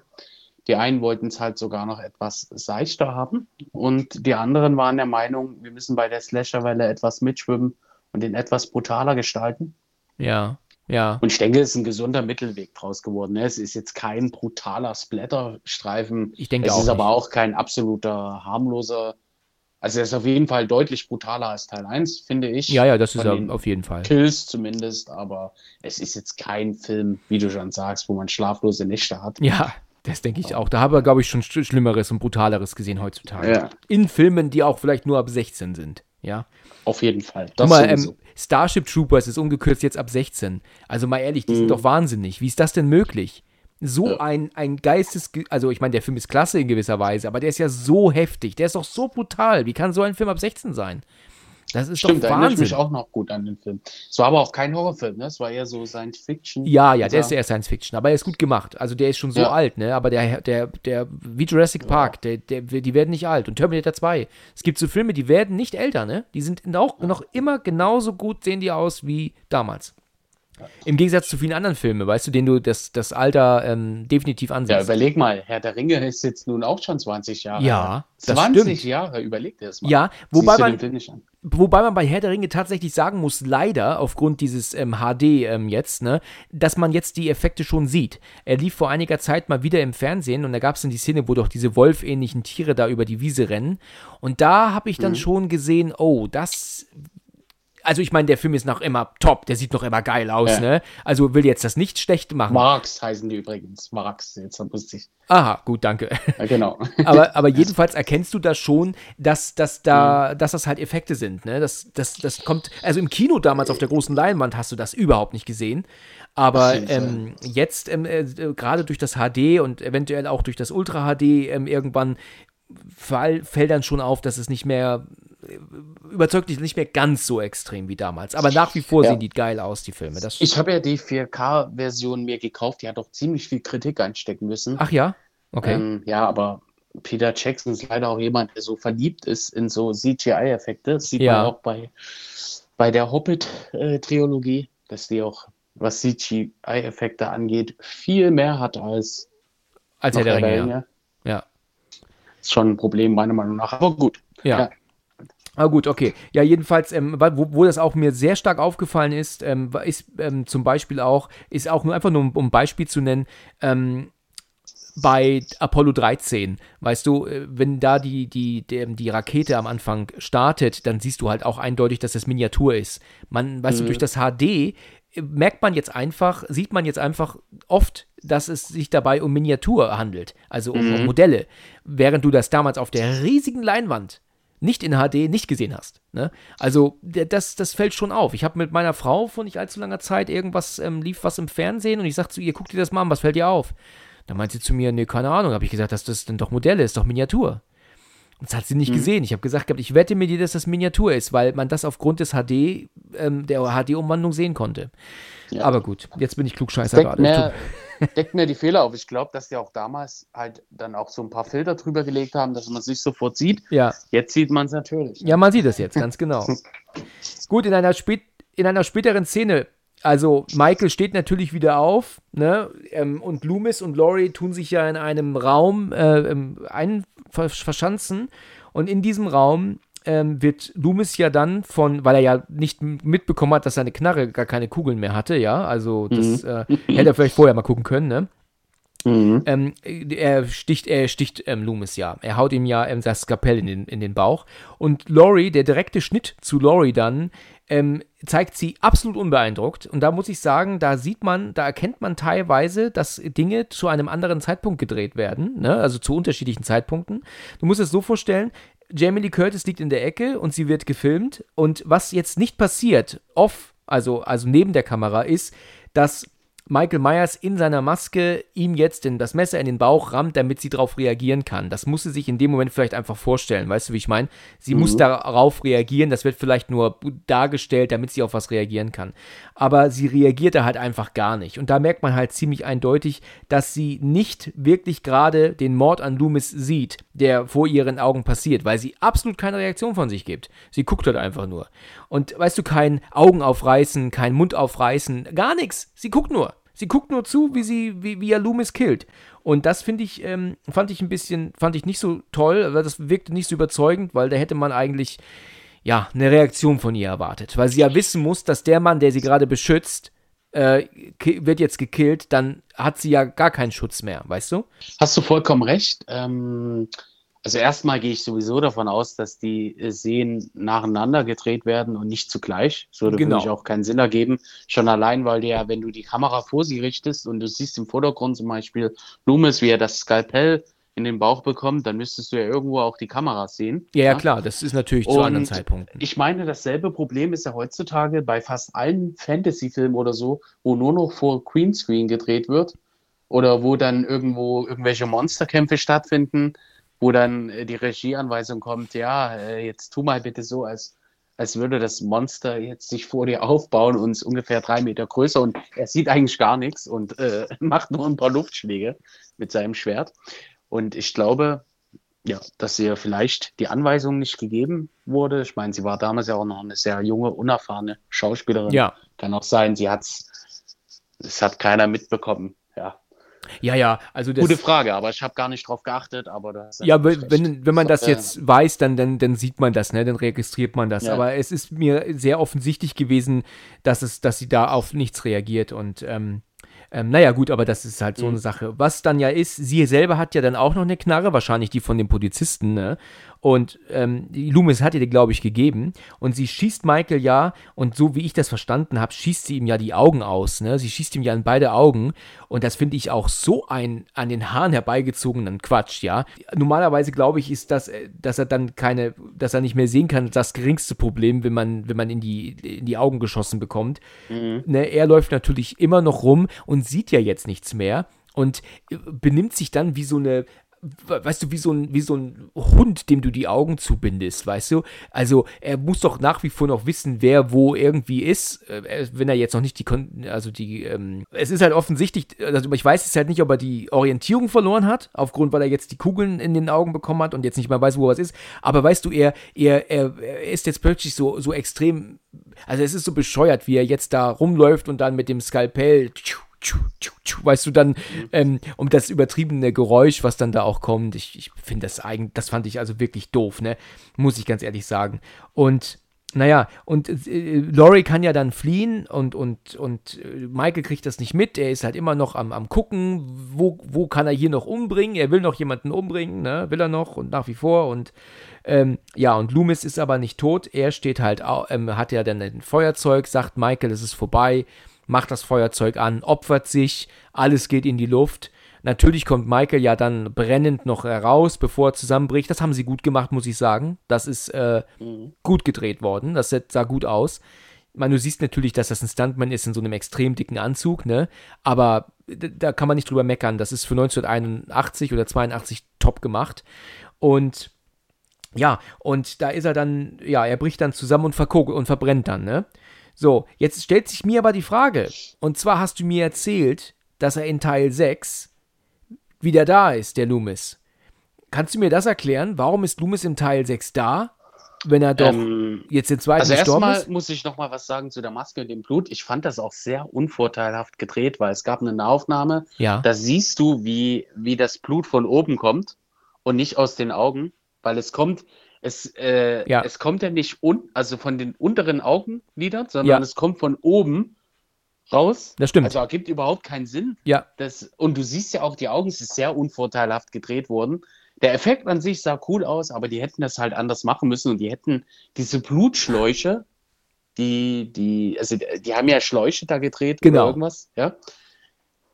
die einen wollten es halt sogar noch etwas seichter haben und die anderen waren der Meinung, wir müssen bei der Slasherwelle etwas mitschwimmen und den etwas brutaler gestalten. Ja. Ja. Und ich denke, es ist ein gesunder Mittelweg draus geworden. Ne? Es ist jetzt kein brutaler Splatterstreifen. Ich denke es auch. Es ist nicht. aber auch kein absoluter harmloser. Also er ist auf jeden Fall deutlich brutaler als Teil 1, finde ich. Ja, ja, das ist er auf jeden Fall. Kills zumindest, aber es ist jetzt kein Film, wie du schon sagst, wo man schlaflose Nächte hat. Ja, das denke ich auch. Da haben wir, glaube ich, schon Schlimmeres und Brutaleres gesehen heutzutage. Ja. In Filmen, die auch vielleicht nur ab 16 sind. Ja. Auf jeden Fall. Das Guck mal, ähm, Starship Troopers ist ungekürzt jetzt ab 16. Also mal ehrlich, die mhm. sind doch wahnsinnig. Wie ist das denn möglich? So ja. ein, ein Geistes... Also ich meine, der Film ist klasse in gewisser Weise, aber der ist ja so heftig. Der ist doch so brutal. Wie kann so ein Film ab 16 sein? Das ist Stimmt, doch da erinnere ich Wahnsinn. mich auch noch gut an den Film. Es war aber auch kein Horrorfilm, ne? Es war eher so Science Fiction. Ja, ja, der ist eher Science Fiction, aber er ist gut gemacht. Also der ist schon so Ja. alt, ne? Aber der, der, der, wie Jurassic Park, der, der, die werden nicht alt. Und Terminator 2. Es gibt so Filme, die werden nicht älter, ne? Die sind auch noch immer genauso gut, sehen die aus wie damals. Im Gegensatz zu vielen anderen Filmen, weißt du, denen du das, das Alter ähm, definitiv Ja, ansiehst. überleg mal, Herr der Ringe ist jetzt nun auch schon 20 Jahre. Ja, alt. das 20 stimmt. Jahre, überleg dir das mal. Ja, wobei man. Wobei man bei Herr der Ringe tatsächlich sagen muss, leider, aufgrund dieses ähm, HD ähm, jetzt, ne, dass man jetzt die Effekte schon sieht. Er lief vor einiger Zeit mal wieder im Fernsehen und da gab es dann die Szene, wo doch diese wolfähnlichen Tiere da über die Wiese rennen. Und da habe ich dann schon gesehen, oh, das. Also ich meine, der Film ist noch immer top, der sieht noch immer geil aus, Ja. ne? Also will jetzt das nicht schlecht machen. Marx heißen die übrigens. Marx, jetzt wusste ich. Aha, gut, danke. Ja, genau. aber, aber jedenfalls erkennst du das schon, dass, dass, da, dass das halt Effekte sind. Ne? Das, das, das kommt, also im Kino damals auf der großen Leinwand hast du das überhaupt nicht gesehen. Aber ähm, jetzt, ähm, äh, gerade durch das HD und eventuell auch durch das Ultra HD, ähm, irgendwann fall, fällt dann schon auf, dass es nicht mehr, überzeugt dich nicht mehr ganz so extrem wie damals. Aber nach wie vor Ja. sehen die geil aus, die Filme. Das, Ich habe ja die 4K-Version mir gekauft, die hat doch ziemlich viel Kritik einstecken müssen. ach ja? Okay. Ähm, ja, aber Peter Jackson ist leider auch jemand, der so verliebt ist in so CGI-Effekte. Das sieht Ja. man auch bei, bei der Hobbit-Trilogie, dass die auch, was CGI-Effekte angeht, viel mehr hat als Als Herr der Ringe, ja. ja. Ist schon ein Problem, meiner Meinung nach. Aber gut. Ja. Ja. Ah gut, okay. Ja, jedenfalls, ähm, wo, wo das auch mir sehr stark aufgefallen ist, ähm, ist ähm, zum Beispiel auch, ist auch nur einfach nur, um, um ein Beispiel zu nennen, ähm, bei Apollo 13, weißt du, äh, wenn da die, die, die, die Rakete am Anfang startet, dann siehst du halt auch eindeutig, dass das Miniatur ist. Man, weißt du, durch das HD äh, merkt man jetzt einfach, sieht man jetzt einfach oft, dass es sich dabei um Miniatur handelt, also um, um Modelle, während du das damals auf der riesigen Leinwand nicht in HD nicht gesehen hast. Ne? Also das, das fällt schon auf. Ich habe mit meiner Frau vor nicht allzu langer Zeit irgendwas, ähm, lief was im Fernsehen und ich sagte zu ihr, guck dir das mal an, was fällt dir auf? Da meint sie zu mir, nee, keine Ahnung. habe ich gesagt, dass das denn doch Modelle ist, doch Miniatur. Und das hat sie nicht gesehen. Ich habe gesagt, ich wette mir dir, dass das Miniatur ist, weil man das aufgrund des HD, ähm, der HD-Umwandlung sehen konnte. Ja. Aber gut, jetzt bin ich klugscheißer gerade. Deckt mir die Fehler auf. Ich glaube, dass die auch damals halt dann auch so ein paar Filter drüber gelegt haben, dass man es nicht sofort sieht. Ja. Jetzt sieht man es natürlich. Ja, man sieht es jetzt, ganz genau. Gut, in einer, spät, in einer späteren Szene, also Michael steht natürlich wieder auf, ne? Ähm, und Loomis und Laurie tun sich ja in einem Raum äh, ähm, ein, ver verschanzen. Und in diesem Raum ähm, wird Loomis ja dann von, weil er ja nicht mitbekommen hat, dass seine Knarre gar keine Kugeln mehr hatte, ja, also das äh, hätte er vielleicht vorher mal gucken können, ne? Mhm. Ähm, er sticht, er sticht ähm, Loomis ja. Er haut ihm ja ähm, das Skapell in den, in den Bauch. Und Laurie, der direkte Schnitt zu Laurie dann, ähm, zeigt sie absolut unbeeindruckt. Und da muss ich sagen, da sieht man, da erkennt man teilweise, dass Dinge zu einem anderen Zeitpunkt gedreht werden, ne? also zu unterschiedlichen Zeitpunkten. Du musst es so vorstellen, Jamie Lee Curtis liegt in der Ecke und sie wird gefilmt. Und was jetzt nicht passiert, off, also, also neben der Kamera, ist, dass Michael Myers in seiner Maske ihm jetzt in das Messer in den Bauch rammt, damit sie darauf reagieren kann. Das muss sie sich in dem Moment vielleicht einfach vorstellen. Weißt du, wie ich meine? Sie muss darauf reagieren. Das wird vielleicht nur dargestellt, damit sie auf was reagieren kann. Aber sie reagiert da halt einfach gar nicht. Und da merkt man halt ziemlich eindeutig, dass sie nicht wirklich gerade den Mord an Loomis sieht, der vor ihren Augen passiert, weil sie absolut keine Reaktion von sich gibt. Sie guckt halt einfach nur. Und weißt du, kein Augen aufreißen, kein Mund aufreißen, gar nichts. Sie guckt nur. Sie guckt nur zu, wie sie, wie, wie er Loomis killt. Und das finde ich, ähm, fand ich ein bisschen, fand ich nicht so toll, weil das wirkte nicht so überzeugend, weil da hätte man eigentlich, ja, eine Reaktion von ihr erwartet. Weil sie ja wissen muss, dass der Mann, der sie gerade beschützt, äh, wird jetzt gekillt, dann hat sie ja gar keinen Schutz mehr, weißt du? Hast du vollkommen recht. Ähm, also erstmal gehe ich sowieso davon aus, dass die äh, Szenen nacheinander gedreht werden und nicht zugleich. Das würde Genau. für mich auch keinen Sinn ergeben. Schon allein, weil der, wenn du die Kamera vor sie richtest und du siehst im Vordergrund zum Beispiel Loomis, wie er das Skalpell in den Bauch bekommt, dann müsstest du ja irgendwo auch die Kamera sehen. Ja, ja, klar, das ist natürlich zu Und anderen Zeitpunkten. Ich meine, dasselbe Problem ist ja heutzutage bei fast allen Fantasy-Filmen oder so, wo nur noch vor Greenscreen gedreht wird oder wo dann irgendwo irgendwelche Monsterkämpfe stattfinden, wo dann äh, die Regieanweisung kommt, ja, äh, jetzt tu mal bitte so, als als würde das Monster jetzt sich vor dir aufbauen und ist ungefähr drei Meter größer und er sieht eigentlich gar nichts und äh, macht nur ein paar Luftschläge mit seinem Schwert. Und ich glaube, ja, dass ihr vielleicht die Anweisung nicht gegeben wurde. Ich meine, sie war damals ja auch noch eine sehr junge, unerfahrene Schauspielerin. Ja. Kann auch sein, sie hat's, es hat keiner mitbekommen. Ja. Ja, ja, also das, Gute Frage, aber ich habe gar nicht drauf geachtet, aber das Ja, wenn, wenn, wenn man das jetzt weiß, dann, dann, dann sieht man das, ne? Dann registriert man das. Ja. Aber es ist mir sehr offensichtlich gewesen, dass es, dass sie da auf nichts reagiert und ähm, ähm, naja, gut, aber das ist halt so eine mhm. Sache. Was dann ja ist, sie selber hat ja dann auch noch eine Knarre, wahrscheinlich die von den Polizisten, ne? Und ähm, Loomis hat ihr die, glaube ich, gegeben. Und sie schießt Michael ja, und so wie ich das verstanden habe, schießt sie ihm ja die Augen aus. Ne? Sie schießt ihm ja in beide Augen. Und das finde ich auch so ein an den Haaren herbeigezogenen Quatsch, ja. Normalerweise glaube ich, ist das, äh, dass er dann keine, dass er nicht mehr sehen kann, das geringste Problem, wenn man, wenn man in die, in die Augen geschossen bekommt. Mhm. Ne? Er läuft natürlich immer noch rum und sieht ja jetzt nichts mehr und äh, benimmt sich dann wie so eine weißt du, wie so, ein, wie so ein Hund, dem du die Augen zubindest, weißt du? Also er muss doch nach wie vor noch wissen, wer wo irgendwie ist, äh, wenn er jetzt noch nicht die, also die, ähm, es ist halt offensichtlich, also ich weiß jetzt halt nicht, ob er die Orientierung verloren hat, aufgrund, weil er jetzt die Kugeln in den Augen bekommen hat und jetzt nicht mehr weiß, wo was ist, aber weißt du, er, er, er, er ist jetzt plötzlich so, so extrem, also es ist so bescheuert, wie er jetzt da rumläuft und dann mit dem Skalpell tschuh, weißt du dann, mhm. ähm, um das übertriebene Geräusch, was dann da auch kommt, ich, ich finde das eigentlich, das fand ich also wirklich doof, ne? Muss ich ganz ehrlich sagen. Und naja, und äh, Laurie kann ja dann fliehen und, und, und äh, Michael kriegt das nicht mit. Er ist halt immer noch am, am gucken, wo, wo kann er hier noch umbringen. Er will noch jemanden umbringen, ne? Will er noch und nach wie vor. Und ähm, ja, und Loomis ist aber nicht tot. Er steht halt, ähm, hat ja dann ein Feuerzeug, sagt Michael, es ist vorbei macht das Feuerzeug an, opfert sich, alles geht in die Luft. Natürlich kommt Michael ja dann brennend noch heraus, bevor er zusammenbricht. Das haben sie gut gemacht, muss ich sagen. Das ist äh, mhm. gut gedreht worden. Das sah gut aus. Ich meine, du siehst natürlich, dass das ein Stuntman ist in so einem extrem dicken Anzug, ne? Aber da kann man nicht drüber meckern. Das ist für 1981 oder 82 top gemacht. Und ja, und da ist er dann, ja, er bricht dann zusammen und, und verbrennt dann, ne? So, jetzt stellt sich mir aber die Frage, und zwar hast du mir erzählt, dass er in Teil 6 wieder da ist, der Loomis. Kannst du mir das erklären? Warum ist Loomis in Teil 6 da, wenn er doch ähm, jetzt den zweiten also gestorben ist? Erstmal muss ich noch mal was sagen zu der Maske und dem Blut. Ich fand das auch sehr unvorteilhaft gedreht, weil es gab eine Nahaufnahme. Ja. Da siehst du, wie, wie das Blut von oben kommt und nicht aus den Augen, weil es kommt, es, äh, ja. es kommt ja nicht un also von den unteren Augenlidern, sondern ja. es kommt von oben raus. Das stimmt. Also ergibt überhaupt keinen Sinn. Ja. Das, und du siehst ja auch, die Augen sind sehr unvorteilhaft gedreht worden. Der Effekt an sich sah cool aus, aber die hätten das halt anders machen müssen und die hätten diese Blutschläuche, die, die, also die haben ja Schläuche da gedreht genau. oder irgendwas, ja.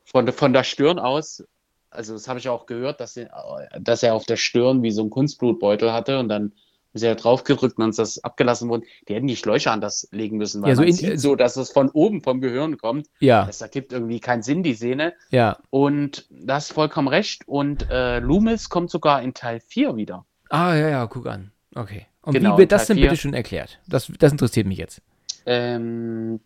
Von, von der Stirn aus also das habe ich auch gehört, dass, er, dass er auf der Stirn wie so ein Kunstblutbeutel hatte und dann ist er draufgedrückt und dann ist das abgelassen worden. Die hätten die Schläuche anders legen müssen, weil ja, so, man sieht so, dass es von oben vom Gehirn kommt. Ja. Das ergibt irgendwie keinen Sinn, die Szene. Ja. Und das ist vollkommen recht. Und äh, Loomis kommt sogar in Teil 4 wieder. Ah, ja, ja, guck an. Okay. Und genau, wie wird das denn bitte schon erklärt? Das, das interessiert mich jetzt. Ähm,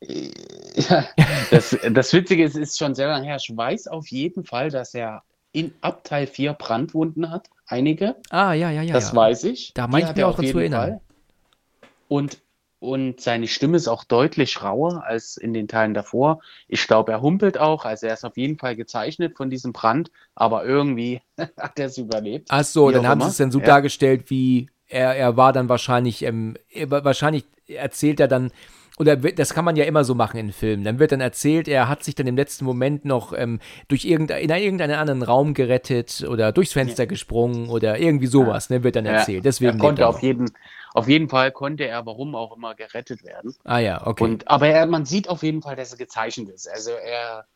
ja, das, das Witzige ist, ist schon sehr lange her. Ich weiß auf jeden Fall, dass er in ab Teil 4 Brandwunden hat. Einige. Ah, ja, ja, ja. Das ja. weiß ich. Da meint mir auch dazu erinnern. Und, und seine Stimme ist auch deutlich rauer als in den Teilen davor. Ich glaube, er humpelt auch. Also er ist auf jeden Fall gezeichnet von diesem Brand, aber irgendwie hat er es überlebt. Ach so, dann haben sie es dann so ja. dargestellt, wie er, er war dann wahrscheinlich, ähm, wahrscheinlich erzählt er dann, oder das kann man ja immer so machen in Filmen. Dann wird dann erzählt, er hat sich dann im letzten Moment noch ähm, durch irgendein, in irgendeinen anderen Raum gerettet oder durchs Fenster ja. gesprungen oder irgendwie sowas, ne, wird dann erzählt. Deswegen er konnte auf jeden, auf jeden Fall konnte er, warum auch immer, gerettet werden. Ah ja, okay. Und, aber er, man sieht auf jeden Fall, dass er gezeichnet ist. Also er,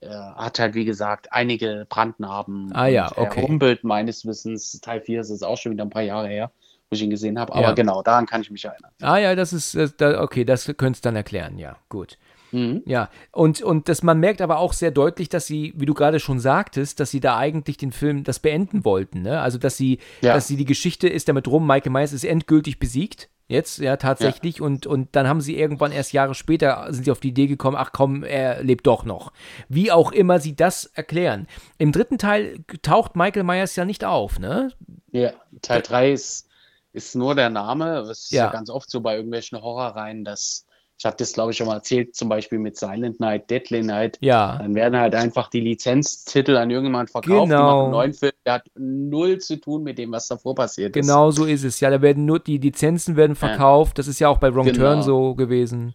er hat halt, wie gesagt, einige Brandnarben. Ah ja, okay. Er rumpelt meines Wissens, Teil 4 ist es auch schon wieder ein paar Jahre her wo ich ihn gesehen habe. Aber ja. genau, daran kann ich mich erinnern. Ah ja, das ist, das, okay, das könntest du dann erklären, ja, gut. Mhm. Ja, und, und das, man merkt aber auch sehr deutlich, dass sie, wie du gerade schon sagtest, dass sie da eigentlich den Film das beenden wollten. Ne? Also, dass sie, ja. dass sie die Geschichte ist damit rum, Michael Myers ist endgültig besiegt. Jetzt, ja, tatsächlich. Ja. Und, und dann haben sie irgendwann erst Jahre später sind sie auf die Idee gekommen, ach komm, er lebt doch noch. Wie auch immer sie das erklären. Im dritten Teil taucht Michael Myers ja nicht auf, ne? Ja, Teil 3 ist, ist nur der Name. Das ist ja. ja ganz oft so bei irgendwelchen Horrorreihen, dass ich habe das, glaube ich, schon mal erzählt, zum Beispiel mit Silent Night, Deadly Night. Ja. Dann werden halt einfach die Lizenztitel an irgendjemanden verkauft. Genau. einen neuen Film, der hat null zu tun mit dem, was davor passiert ist. Genau so ist es. Ja, da werden nur die Lizenzen werden verkauft. Ja. Das ist ja auch bei Wrong genau. Turn so gewesen.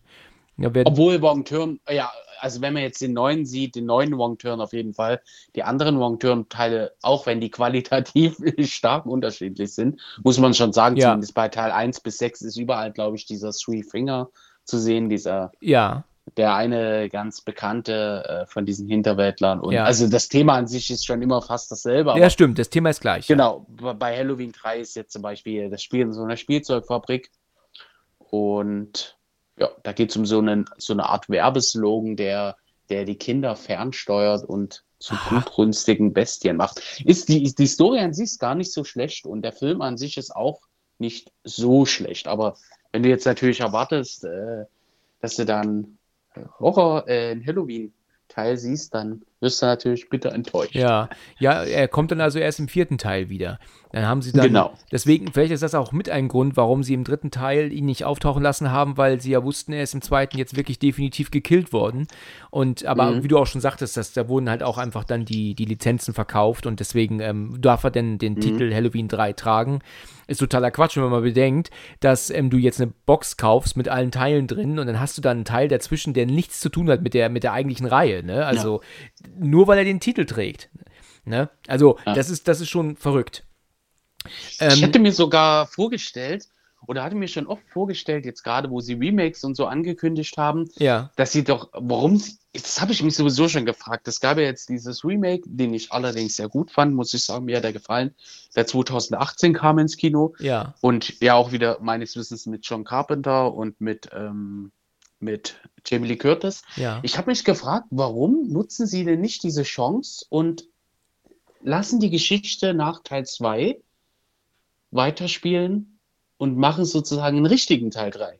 Ja, Obwohl Wrong Turn, ja, also wenn man jetzt den neuen sieht, den neuen Wrong Turn auf jeden Fall, die anderen Wrong Turn Teile, auch wenn die qualitativ stark unterschiedlich sind, muss man schon sagen, ja. zumindest bei Teil 1 bis 6 ist überall, glaube ich, dieser Three Finger zu sehen, dieser. Ja. Der eine ganz bekannte äh, von diesen Hinterwäldlern. Und ja. also das Thema an sich ist schon immer fast dasselbe. ja, stimmt, das Thema ist gleich. Genau, bei Halloween 3 ist jetzt zum Beispiel das Spiel in so einer Spielzeugfabrik. Und ja, da geht es um so, einen, so eine Art Werbeslogan, der, der die Kinder fernsteuert und zu blutrünstigen Bestien macht. Ist die, die Story an sich ist gar nicht so schlecht und der Film an sich ist auch nicht so schlecht. Aber wenn du jetzt natürlich erwartest, äh, dass du dann Horror, äh, Halloween-Teil siehst, dann wirst du natürlich bitter enttäuscht. Ja, ja, er kommt dann also erst im vierten Teil wieder. Dann haben sie dann. Genau. Deswegen, vielleicht ist das auch mit ein Grund, warum sie im dritten Teil ihn nicht auftauchen lassen haben, weil sie ja wussten, er ist im zweiten jetzt wirklich definitiv gekillt worden. Und aber mhm. wie du auch schon sagtest, dass, da wurden halt auch einfach dann die, die Lizenzen verkauft und deswegen ähm, darf er denn den mhm. Titel Halloween 3 tragen. Ist totaler Quatsch, wenn man mal bedenkt, dass ähm, du jetzt eine Box kaufst mit allen Teilen drin und dann hast du dann einen Teil dazwischen, der nichts zu tun hat mit der, mit der eigentlichen Reihe. Ne? Also ja. Nur weil er den Titel trägt. Ne? Also, ja. das, ist, das ist schon verrückt. Ähm, ich hätte mir sogar vorgestellt, oder hatte mir schon oft vorgestellt, jetzt gerade, wo sie Remakes und so angekündigt haben, ja. dass sie doch, warum sie, das habe ich mich sowieso schon gefragt. Es gab ja jetzt dieses Remake, den ich allerdings sehr gut fand, muss ich sagen, mir hat er gefallen. Der 2018 kam ins Kino. Ja. Und ja auch wieder meines Wissens mit John Carpenter und mit, ähm, mit Jamie Lee Curtis. Ja. Ich habe mich gefragt, warum nutzen sie denn nicht diese Chance und lassen die Geschichte nach Teil 2 weiterspielen und machen sozusagen einen richtigen Teil 3.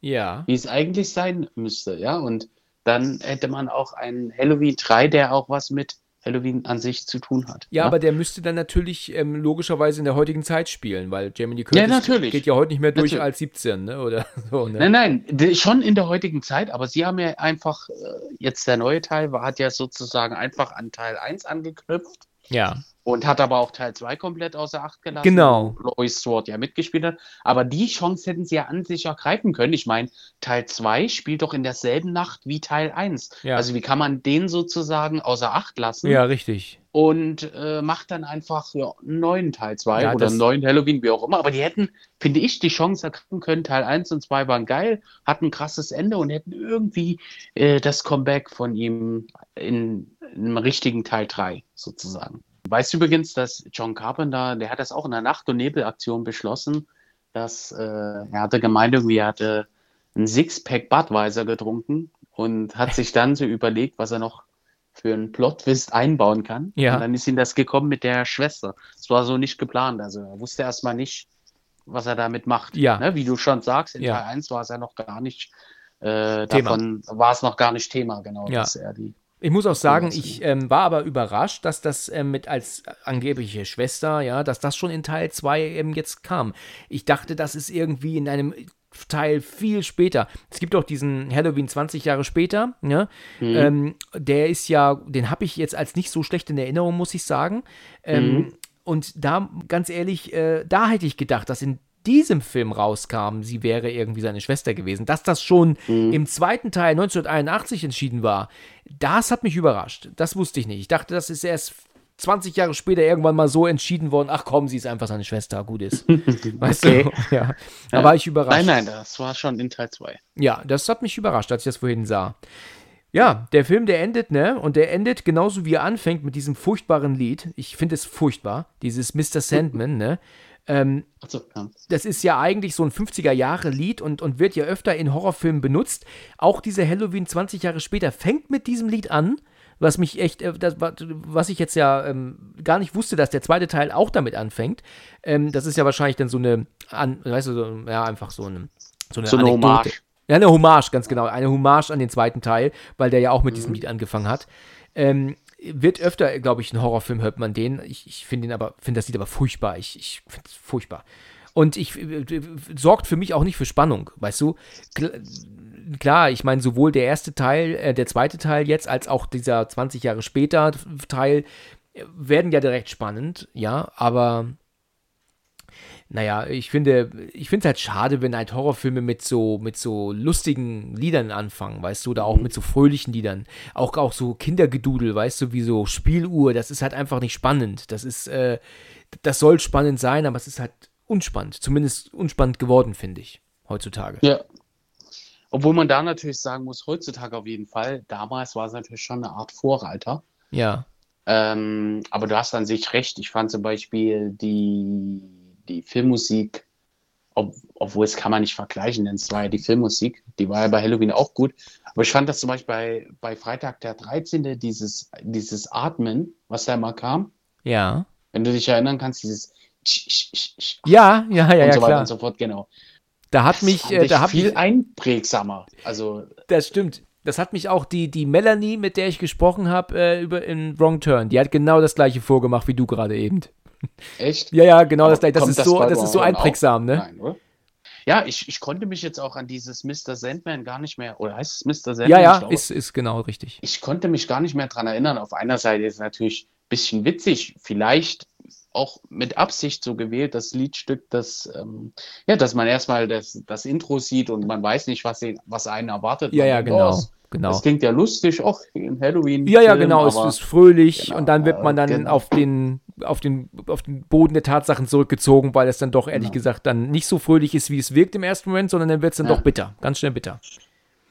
Ja. Wie es eigentlich sein müsste, ja. Und dann hätte man auch einen Halloween 3, der auch was mit Halloween an sich zu tun hat. Ja, ja? aber der müsste dann natürlich ähm, logischerweise in der heutigen Zeit spielen, weil Jamie Lee Curtis ja, geht ja heute nicht mehr durch natürlich. als 17, ne? oder so. Ne? Nein, nein, schon in der heutigen Zeit, aber sie haben ja einfach, äh, jetzt der neue Teil war, hat ja sozusagen einfach an Teil 1 angeknüpft. Ja. Und hat aber auch Teil 2 komplett außer Acht gelassen. Genau. Lois Sword ja mitgespielt hat. Aber die Chance hätten sie ja an sich ergreifen können. Ich meine, Teil 2 spielt doch in derselben Nacht wie Teil 1. Ja. Also wie kann man den sozusagen außer Acht lassen? Ja, richtig. Und äh, macht dann einfach ja, einen neuen Teil 2 ja, oder einen neuen Halloween, wie auch immer. Aber die hätten, finde ich, die Chance ergreifen können. Teil 1 und 2 waren geil, hatten ein krasses Ende und hätten irgendwie äh, das Comeback von ihm in, in einem richtigen Teil 3 sozusagen. Weißt du übrigens, dass John Carpenter, der hat das auch in der Nacht- und Nebelaktion beschlossen, dass äh, er hatte gemeint, irgendwie er hatte ein Sixpack Budweiser getrunken und hat sich dann so überlegt, was er noch für einen Plot-Twist einbauen kann. Ja. Und dann ist ihm das gekommen mit der Schwester. Das war so nicht geplant. Also er wusste erstmal nicht, was er damit macht. Ja. Ne? Wie du schon sagst, in ja. Teil 1 war es ja noch gar nicht äh, davon, war es noch gar nicht Thema, genau, ja. dass er die ich muss auch sagen, ich ähm, war aber überrascht, dass das ähm, mit als angebliche Schwester, ja, dass das schon in Teil 2 ähm, jetzt kam. Ich dachte, das ist irgendwie in einem Teil viel später. Es gibt auch diesen Halloween 20 Jahre später, ja. Mhm. Ähm, der ist ja, den habe ich jetzt als nicht so schlecht in Erinnerung, muss ich sagen. Ähm, mhm. Und da, ganz ehrlich, äh, da hätte ich gedacht, dass in diesem Film rauskam, sie wäre irgendwie seine Schwester gewesen. Dass das schon mhm. im zweiten Teil 1981 entschieden war, das hat mich überrascht. Das wusste ich nicht. Ich dachte, das ist erst 20 Jahre später irgendwann mal so entschieden worden, ach komm, sie ist einfach seine Schwester, gut ist. Weißt okay. du? Ja. Da ja. war ich überrascht. Nein, nein, das war schon in Teil 2. Ja, das hat mich überrascht, als ich das vorhin sah. Ja, der Film, der endet, ne? Und der endet genauso wie er anfängt mit diesem furchtbaren Lied. Ich finde es furchtbar. Dieses Mr. Sandman, ne? Ähm, so, ja. Das ist ja eigentlich so ein 50er-Jahre-Lied und, und wird ja öfter in Horrorfilmen benutzt. Auch diese Halloween 20 Jahre später fängt mit diesem Lied an, was mich echt, äh, das, was ich jetzt ja ähm, gar nicht wusste, dass der zweite Teil auch damit anfängt. Ähm, das ist ja wahrscheinlich dann so eine, an, weißt du, so, ja, einfach so eine, so eine, so eine Hommage. Ja, eine Hommage, ganz genau. Eine Hommage an den zweiten Teil, weil der ja auch mit mhm. diesem Lied angefangen hat. Ähm, wird öfter, glaube ich, in Horrorfilm hört man den. Ich, ich finde ihn aber, finde das Lied aber furchtbar. Ich, ich finde es furchtbar. Und ich äh, sorgt für mich auch nicht für Spannung, weißt du? Klar, ich meine, sowohl der erste Teil, äh, der zweite Teil jetzt, als auch dieser 20 Jahre später Teil äh, werden ja direkt spannend, ja, aber naja, ich finde, ich finde es halt schade, wenn halt Horrorfilme mit so, mit so lustigen Liedern anfangen, weißt du, oder auch mhm. mit so fröhlichen Liedern. Auch, auch so Kindergedudel, weißt du, wie so Spieluhr, das ist halt einfach nicht spannend. Das ist, äh, das soll spannend sein, aber es ist halt unspannend. Zumindest unspannend geworden, finde ich, heutzutage. Ja. Obwohl man da natürlich sagen muss, heutzutage auf jeden Fall, damals war es natürlich schon eine Art Vorreiter. Ja. Ähm, aber du hast an sich recht. Ich fand zum Beispiel die die Filmmusik, ob, obwohl es kann man nicht vergleichen, denn es war ja die Filmmusik, die war ja bei Halloween auch gut. Aber ich fand das zum Beispiel bei, bei Freitag der 13. dieses, dieses Atmen, was da immer kam. Ja. Wenn du dich erinnern kannst, dieses ja, ja, ja, und so weiter klar. und so fort, genau. Da hat mich, äh, da viel ich, einprägsamer. Also das stimmt. Das hat mich auch die, die Melanie, mit der ich gesprochen habe, äh, über in Wrong Turn, die hat genau das gleiche vorgemacht wie du gerade eben. Echt? Ja, ja, genau das. Das, ist, das, so, das ist so einprägsam, ne? Nein, oder? Ja, ich, ich konnte mich jetzt auch an dieses Mr. Sandman gar nicht mehr, oder heißt es Mr. Sandman? Ja, ja, ist, ist genau richtig. Ich konnte mich gar nicht mehr dran erinnern. Auf einer Seite ist es natürlich ein bisschen witzig, vielleicht auch mit Absicht so gewählt, das Liedstück, das, ähm, ja, dass man erstmal das, das Intro sieht und man weiß nicht, was, was einen erwartet. Ja, ja, genau. Oh, genau. Das klingt ja lustig, auch in Halloween. Ja, ja, genau, es ist fröhlich genau, und dann wird man dann genau. auf, den, auf, den, auf den Boden der Tatsachen zurückgezogen, weil es dann doch ehrlich genau. gesagt dann nicht so fröhlich ist, wie es wirkt im ersten Moment, sondern dann wird es dann ja. doch bitter, ganz schnell bitter.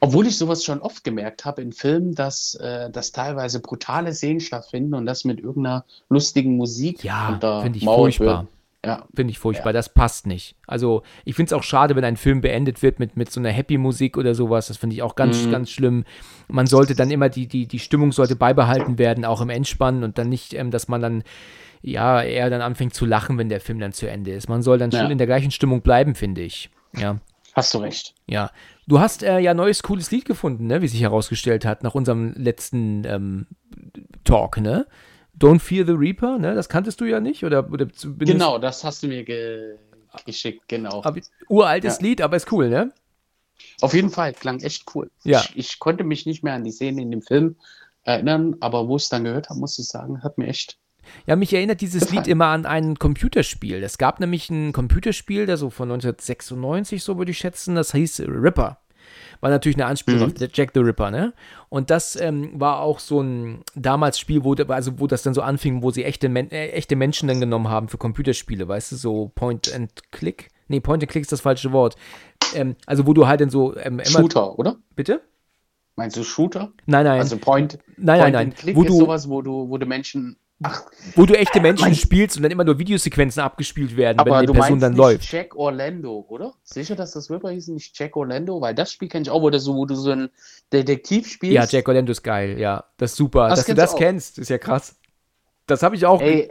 Obwohl ich sowas schon oft gemerkt habe in Filmen, dass, äh, dass teilweise brutale Szenen stattfinden und das mit irgendeiner lustigen Musik. Ja, finde ich furchtbar. Wird. Ja. Finde ich furchtbar. Ja. Das passt nicht. Also, ich finde es auch schade, wenn ein Film beendet wird mit, mit so einer Happy-Musik oder sowas. Das finde ich auch ganz, mhm. ganz schlimm. Man sollte dann immer, die, die, die Stimmung sollte beibehalten werden, auch im Endspann und dann nicht, ähm, dass man dann, ja, eher dann anfängt zu lachen, wenn der Film dann zu Ende ist. Man soll dann ja. schon in der gleichen Stimmung bleiben, finde ich. Ja. Hast du recht. Ja. Du hast äh, ja neues cooles Lied gefunden, ne? Wie sich herausgestellt hat, nach unserem letzten ähm, Talk, ne? Don't Fear the Reaper, ne? Das kanntest du ja nicht, oder? oder genau, das hast du mir ge geschickt, genau. Aber, uraltes ja. Lied, aber ist cool, ne? Auf jeden Fall, klang echt cool. Ja. Ich, ich, konnte mich nicht mehr an die Szene in dem Film erinnern, aber wo ich es dann gehört habe, muss ich sagen, hat mir echt. Ja, mich erinnert dieses. Lied immer an ein Computerspiel. Es gab nämlich ein Computerspiel, das so von 1996, so würde ich schätzen, das hieß Ripper. War natürlich eine Anspielung mhm. auf Jack the Ripper, ne? Und das ähm, war auch so ein damals Spiel, wo, also wo das dann so anfing, wo sie echte, äh, echte Menschen dann genommen haben für Computerspiele, weißt du, so Point and Click. Nee, Point and Click ist das falsche Wort. Ähm, also wo du halt dann so ähm, immer, Shooter, oder? Bitte? Meinst du Shooter? Nein, nein. Also Point, nein, Point nein, nein. Click wo ist du, sowas, wo du, wo du Menschen Ach, wo du echte Menschen mein, spielst und dann immer nur Videosequenzen abgespielt werden, aber wenn die Person dann nicht läuft. Jack Orlando, oder? Sicher, dass das Ripper hieß, nicht Jack Orlando? Weil das Spiel kenne ich auch, wo du so, wo du so ein Detektiv spielst. Ja, Jack Orlando ist geil, ja. Das ist super. Das Dass du das kennst, ist ja krass. Das habe ich auch. Ey,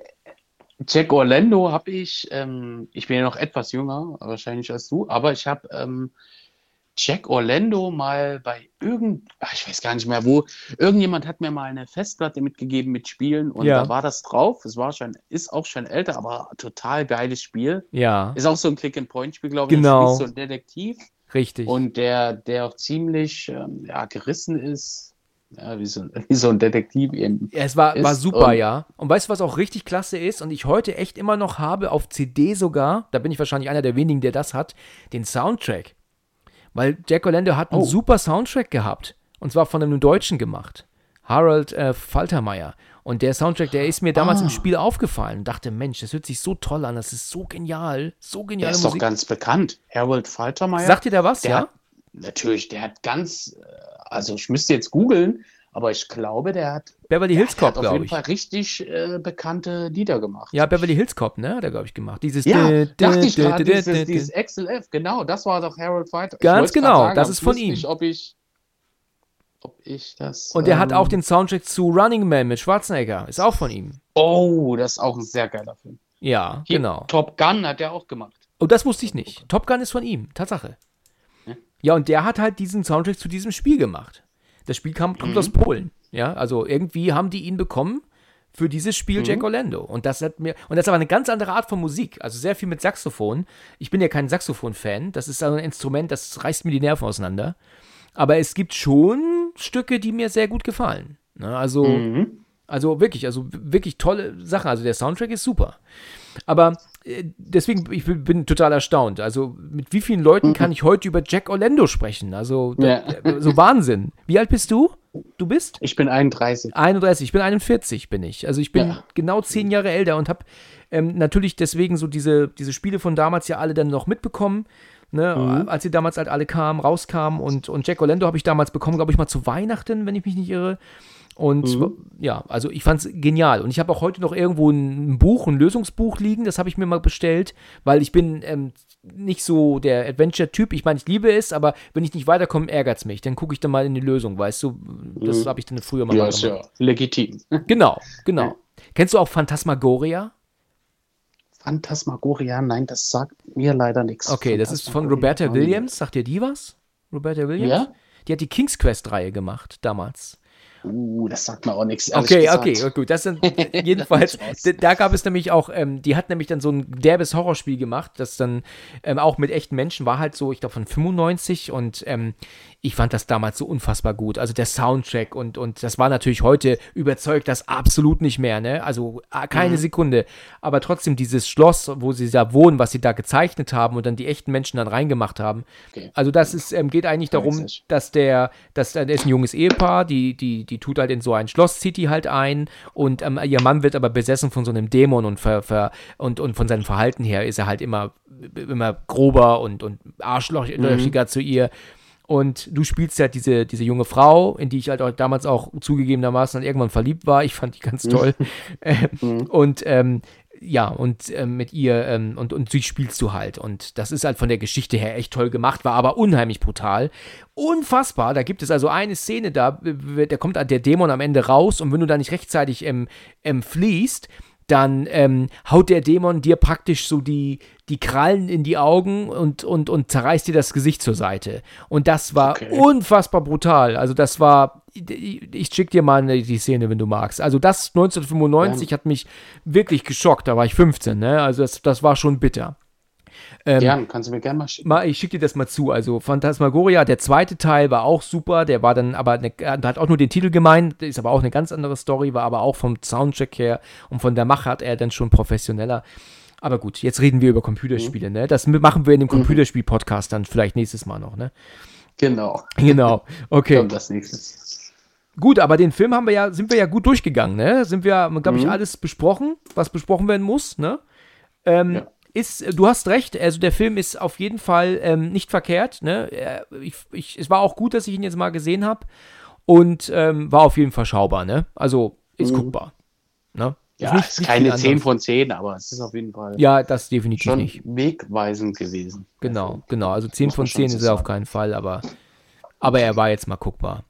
Jack Orlando habe ich, ähm, ich bin ja noch etwas jünger, wahrscheinlich als du, aber ich habe ähm, Jack Orlando mal bei irgend, ach, ich weiß gar nicht mehr wo, irgendjemand hat mir mal eine Festplatte mitgegeben mit Spielen und ja. da war das drauf. Es war schon, ist auch schon älter, aber total geiles Spiel. Ja. Ist auch so ein Click-and-Point-Spiel, glaube ich. Genau. so ein Detektiv. Richtig. Und der, der auch ziemlich ähm, ja, gerissen ist. Ja, wie so, wie so ein Detektiv eben. Ja, es war, war super, und, ja. Und weißt du, was auch richtig klasse ist und ich heute echt immer noch habe, auf CD sogar, da bin ich wahrscheinlich einer der wenigen, der das hat, den Soundtrack. Weil Jack Orlando hat einen oh. super Soundtrack gehabt. Und zwar von einem Deutschen gemacht. Harald äh, Faltermeier. Und der Soundtrack, der ist mir damals ah. im Spiel aufgefallen. Und dachte, Mensch, das hört sich so toll an. Das ist so genial. So genial. Der ist Musik. doch ganz bekannt. Harold Faltermeier. Sagt dir der was, der ja? Hat, natürlich, der hat ganz, äh, also ich müsste jetzt googeln, Aber ich glaube, der hat, Beverly Hills Cop, auf jeden glaube Fall ich. richtig äh, bekannte Lieder gemacht. Ja, Beverly Hills Cop, ne? Hat er, glaube ich, gemacht. Dieses. Ja, dachte ich gerade, dieses, dä- dieses XLF, genau, das war doch Harold Fighter. Ich Ganz genau, sagen, das ist ich von ihm. Nicht, ob ich, ob ich das. Und er hat ähm, auch den Soundtrack zu Running Man mit Schwarzenegger. Ist auch von ihm. Oh, das ist auch ein sehr geiler Film. Ja, Hier, genau. Top Gun hat er auch gemacht. Oh, das wusste ich nicht. Top Gun ist von ihm, Tatsache. Ja. Ja, und der hat halt diesen Soundtrack zu diesem Spiel gemacht. Das Spiel kam, kommt Mhm. aus Polen. Ja, also irgendwie haben die ihn bekommen für dieses Spiel Mhm. Jack Orlando. Und das hat mir, und das ist aber eine ganz andere Art von Musik. Also sehr viel mit Saxophon. Ich bin ja kein Saxophon-Fan. Das ist also ein Instrument, das reißt mir die Nerven auseinander. Aber es gibt schon Stücke, die mir sehr gut gefallen. Ne, also, Mhm. Also wirklich, also wirklich tolle Sachen. Also der Soundtrack ist super. Aber äh, deswegen, ich bin, total erstaunt. Also mit wie vielen Leuten kann ich heute über Jack Orlando sprechen? Also Ja. so Wahnsinn. Wie alt bist du? Du bist? Ich bin 31. 31, ich bin 41, bin ich. Also ich bin Ja. genau zehn Jahre älter und habe ähm, natürlich deswegen so diese, diese Spiele von damals ja alle dann noch mitbekommen. Ne, Mhm. als sie damals halt alle kamen, rauskamen und, und Jack Orlando habe ich damals bekommen, glaube ich, mal zu Weihnachten, wenn ich mich nicht irre. Und Mhm. ja, also ich fand es genial. Und ich habe auch heute noch irgendwo ein, Buch, ein Lösungsbuch liegen, das habe ich mir mal bestellt, weil ich bin ähm, nicht so der Adventure-Typ. Ich meine, ich liebe es, aber wenn ich nicht weiterkomme, ärgert es mich. Dann gucke ich dann mal in die Lösung, weißt du? Das habe ich dann früher mal Mhm. Ja, mal ist gemacht. ja legitim. Genau, genau. Ja. Kennst du auch Phantasmagoria? Phantasmagoria, nein, das sagt mir leider nichts. Okay, das ist von Roberta Williams. Sagt dir die was? Roberta Williams? Ja? Die hat die King's Quest-Reihe gemacht damals. Uh, das sagt mir auch nichts. Okay, gesagt. okay, gut. Das sind jedenfalls, da, da gab es nämlich auch, ähm, die hat nämlich dann so ein derbes Horrorspiel gemacht, das dann ähm, auch mit echten Menschen war halt so, ich glaube von 95 und ähm, ich fand das damals so unfassbar gut. Also der Soundtrack und, und das war natürlich heute überzeugt das absolut nicht mehr, ne? Also äh, keine Sekunde. Aber trotzdem dieses Schloss, wo sie da wohnen, was sie da gezeichnet haben und dann die echten Menschen dann reingemacht haben. Okay. Also das ist, ähm, geht eigentlich darum, dass der, dass da ist ein junges Ehepaar, die, die, die tut halt in so ein Schloss, zieht die halt ein und ähm, ihr Mann wird aber besessen von so einem Dämon und, ver, ver, und, und von seinem Verhalten her ist er halt immer, immer grober und, und arschlochiger zu ihr. Und du spielst halt diese, diese junge Frau, in die ich halt auch damals auch zugegebenermaßen dann irgendwann verliebt war. Ich fand die ganz toll. Äh, Und ähm, ja, und ähm, mit ihr, ähm, und, und sie spielst du halt. Und das ist halt von der Geschichte her echt toll gemacht, war aber unheimlich brutal. Unfassbar. Da gibt es also eine Szene, da, da kommt der Dämon am Ende raus und wenn du da nicht rechtzeitig ähm, ähm, fließt, dann ähm, haut der Dämon dir praktisch so die, die Krallen in die Augen und, und, und zerreißt dir das Gesicht zur Seite. Und das war Okay. unfassbar brutal. Also das war, ich, schick dir mal die Szene, wenn du magst. Also das 1995 hat mich wirklich geschockt. Da war ich 15, ne? Also das, das war schon bitter. Ähm, Gern, kannst du mir gerne mal schicken. Mal, ich schicke dir das mal zu. Also Phantasmagoria, der zweite Teil war auch super. Der war dann aber, eine, hat auch nur den Titel gemeint, ist aber auch eine ganz andere Story, war aber auch vom Soundtrack her und von der Machart er dann schon professioneller. Aber gut, jetzt reden wir über Computerspiele, ne? Das machen wir in dem Computerspiel-Podcast dann vielleicht nächstes Mal noch, ne? Genau. Genau. Okay. Kommt das nächstes. Gut, aber den Film haben wir ja, sind wir ja gut durchgegangen, ne? Sind wir, glaube ich, alles besprochen, was besprochen werden muss, ne? Ähm, Ja. Ist, du hast recht, also der Film ist auf jeden Fall ähm, nicht verkehrt, ne? Er- Ich, ich, es war auch gut, dass ich ihn jetzt mal gesehen habe und ähm, war auf jeden Fall schaubar, ne? Also ist guckbar. Ne? Ja, ist nicht keine viel 10 anderes. von 10, aber es ist auf jeden Fall Ja, das definitiv schon nicht. wegweisend gewesen. Genau, genau. Also 10 Muss von man schon 10 so ist er auf keinen Fall, aber, aber er war jetzt mal guckbar.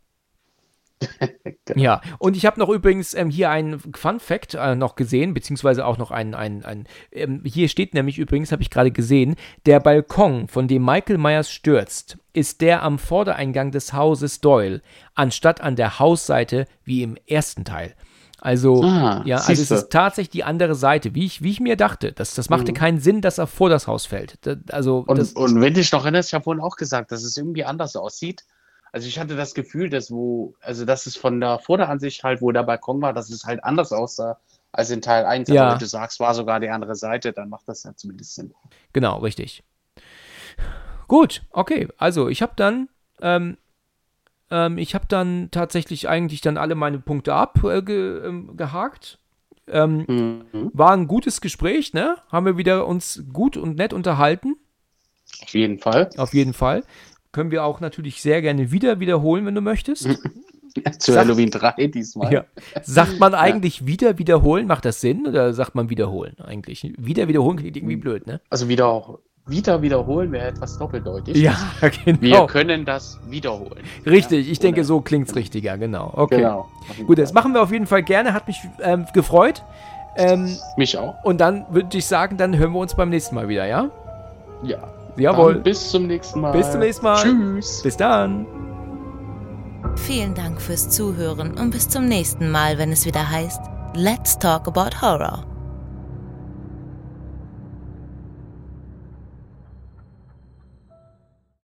Ja, und ich habe noch übrigens ähm, hier einen Fun Fact äh, noch gesehen, beziehungsweise auch noch ein, ein, ein ähm, hier steht nämlich übrigens, habe ich gerade gesehen, der Balkon, von dem Michael Myers stürzt, ist der am Vordereingang des Hauses Doyle, anstatt an der Hausseite wie im ersten Teil. Also, Ah, ja, also es ist tatsächlich die andere Seite, wie ich, wie ich mir dachte. Das, das machte keinen Sinn, dass er vor das Haus fällt. Da, also, Mhm. Und, das, und wenn du dich noch erinnerst, ich habe vorhin auch gesagt, dass es irgendwie anders aussieht. Also ich hatte das Gefühl, dass wo, also dass es von der Vorderansicht halt, wo der Balkon war, dass es halt anders aussah als in Teil 1. Ja. Aber wenn du sagst, war sogar die andere Seite, dann macht das ja zumindest Sinn. Genau, richtig. Gut, okay. Also ich habe dann, ähm, ähm, ich habe dann tatsächlich eigentlich dann alle meine Punkte abgehakt. Äh, ge, ähm, ähm, Mhm. war ein gutes Gespräch, ne? Haben wir wieder uns gut und nett unterhalten. Auf jeden Fall. Auf jeden Fall. Können wir auch natürlich sehr gerne wieder wiederholen, wenn du möchtest. Zu Sag, Halloween 3 diesmal. Ja. Sagt man eigentlich ja. wieder wiederholen? Macht das Sinn? Oder sagt man wiederholen eigentlich? Wieder wiederholen klingt irgendwie blöd, ne? Also wieder, wieder wiederholen wäre etwas doppeldeutig. Ja, genau. Wir können das wiederholen. Richtig, ja, ich denke, so klingt es richtiger, genau. Okay. Genau. Gut, das machen wir auf jeden Fall gerne. Hat mich ähm, gefreut. Ähm, mich auch. Und dann würde ich sagen, dann hören wir uns beim nächsten Mal wieder, ja? Ja. Jawohl. Dann bis zum nächsten Mal. Bis zum nächsten Mal. Tschüss. Bis dann. Vielen Dank fürs Zuhören und bis zum nächsten Mal, wenn es wieder heißt Let's Talk About Horror.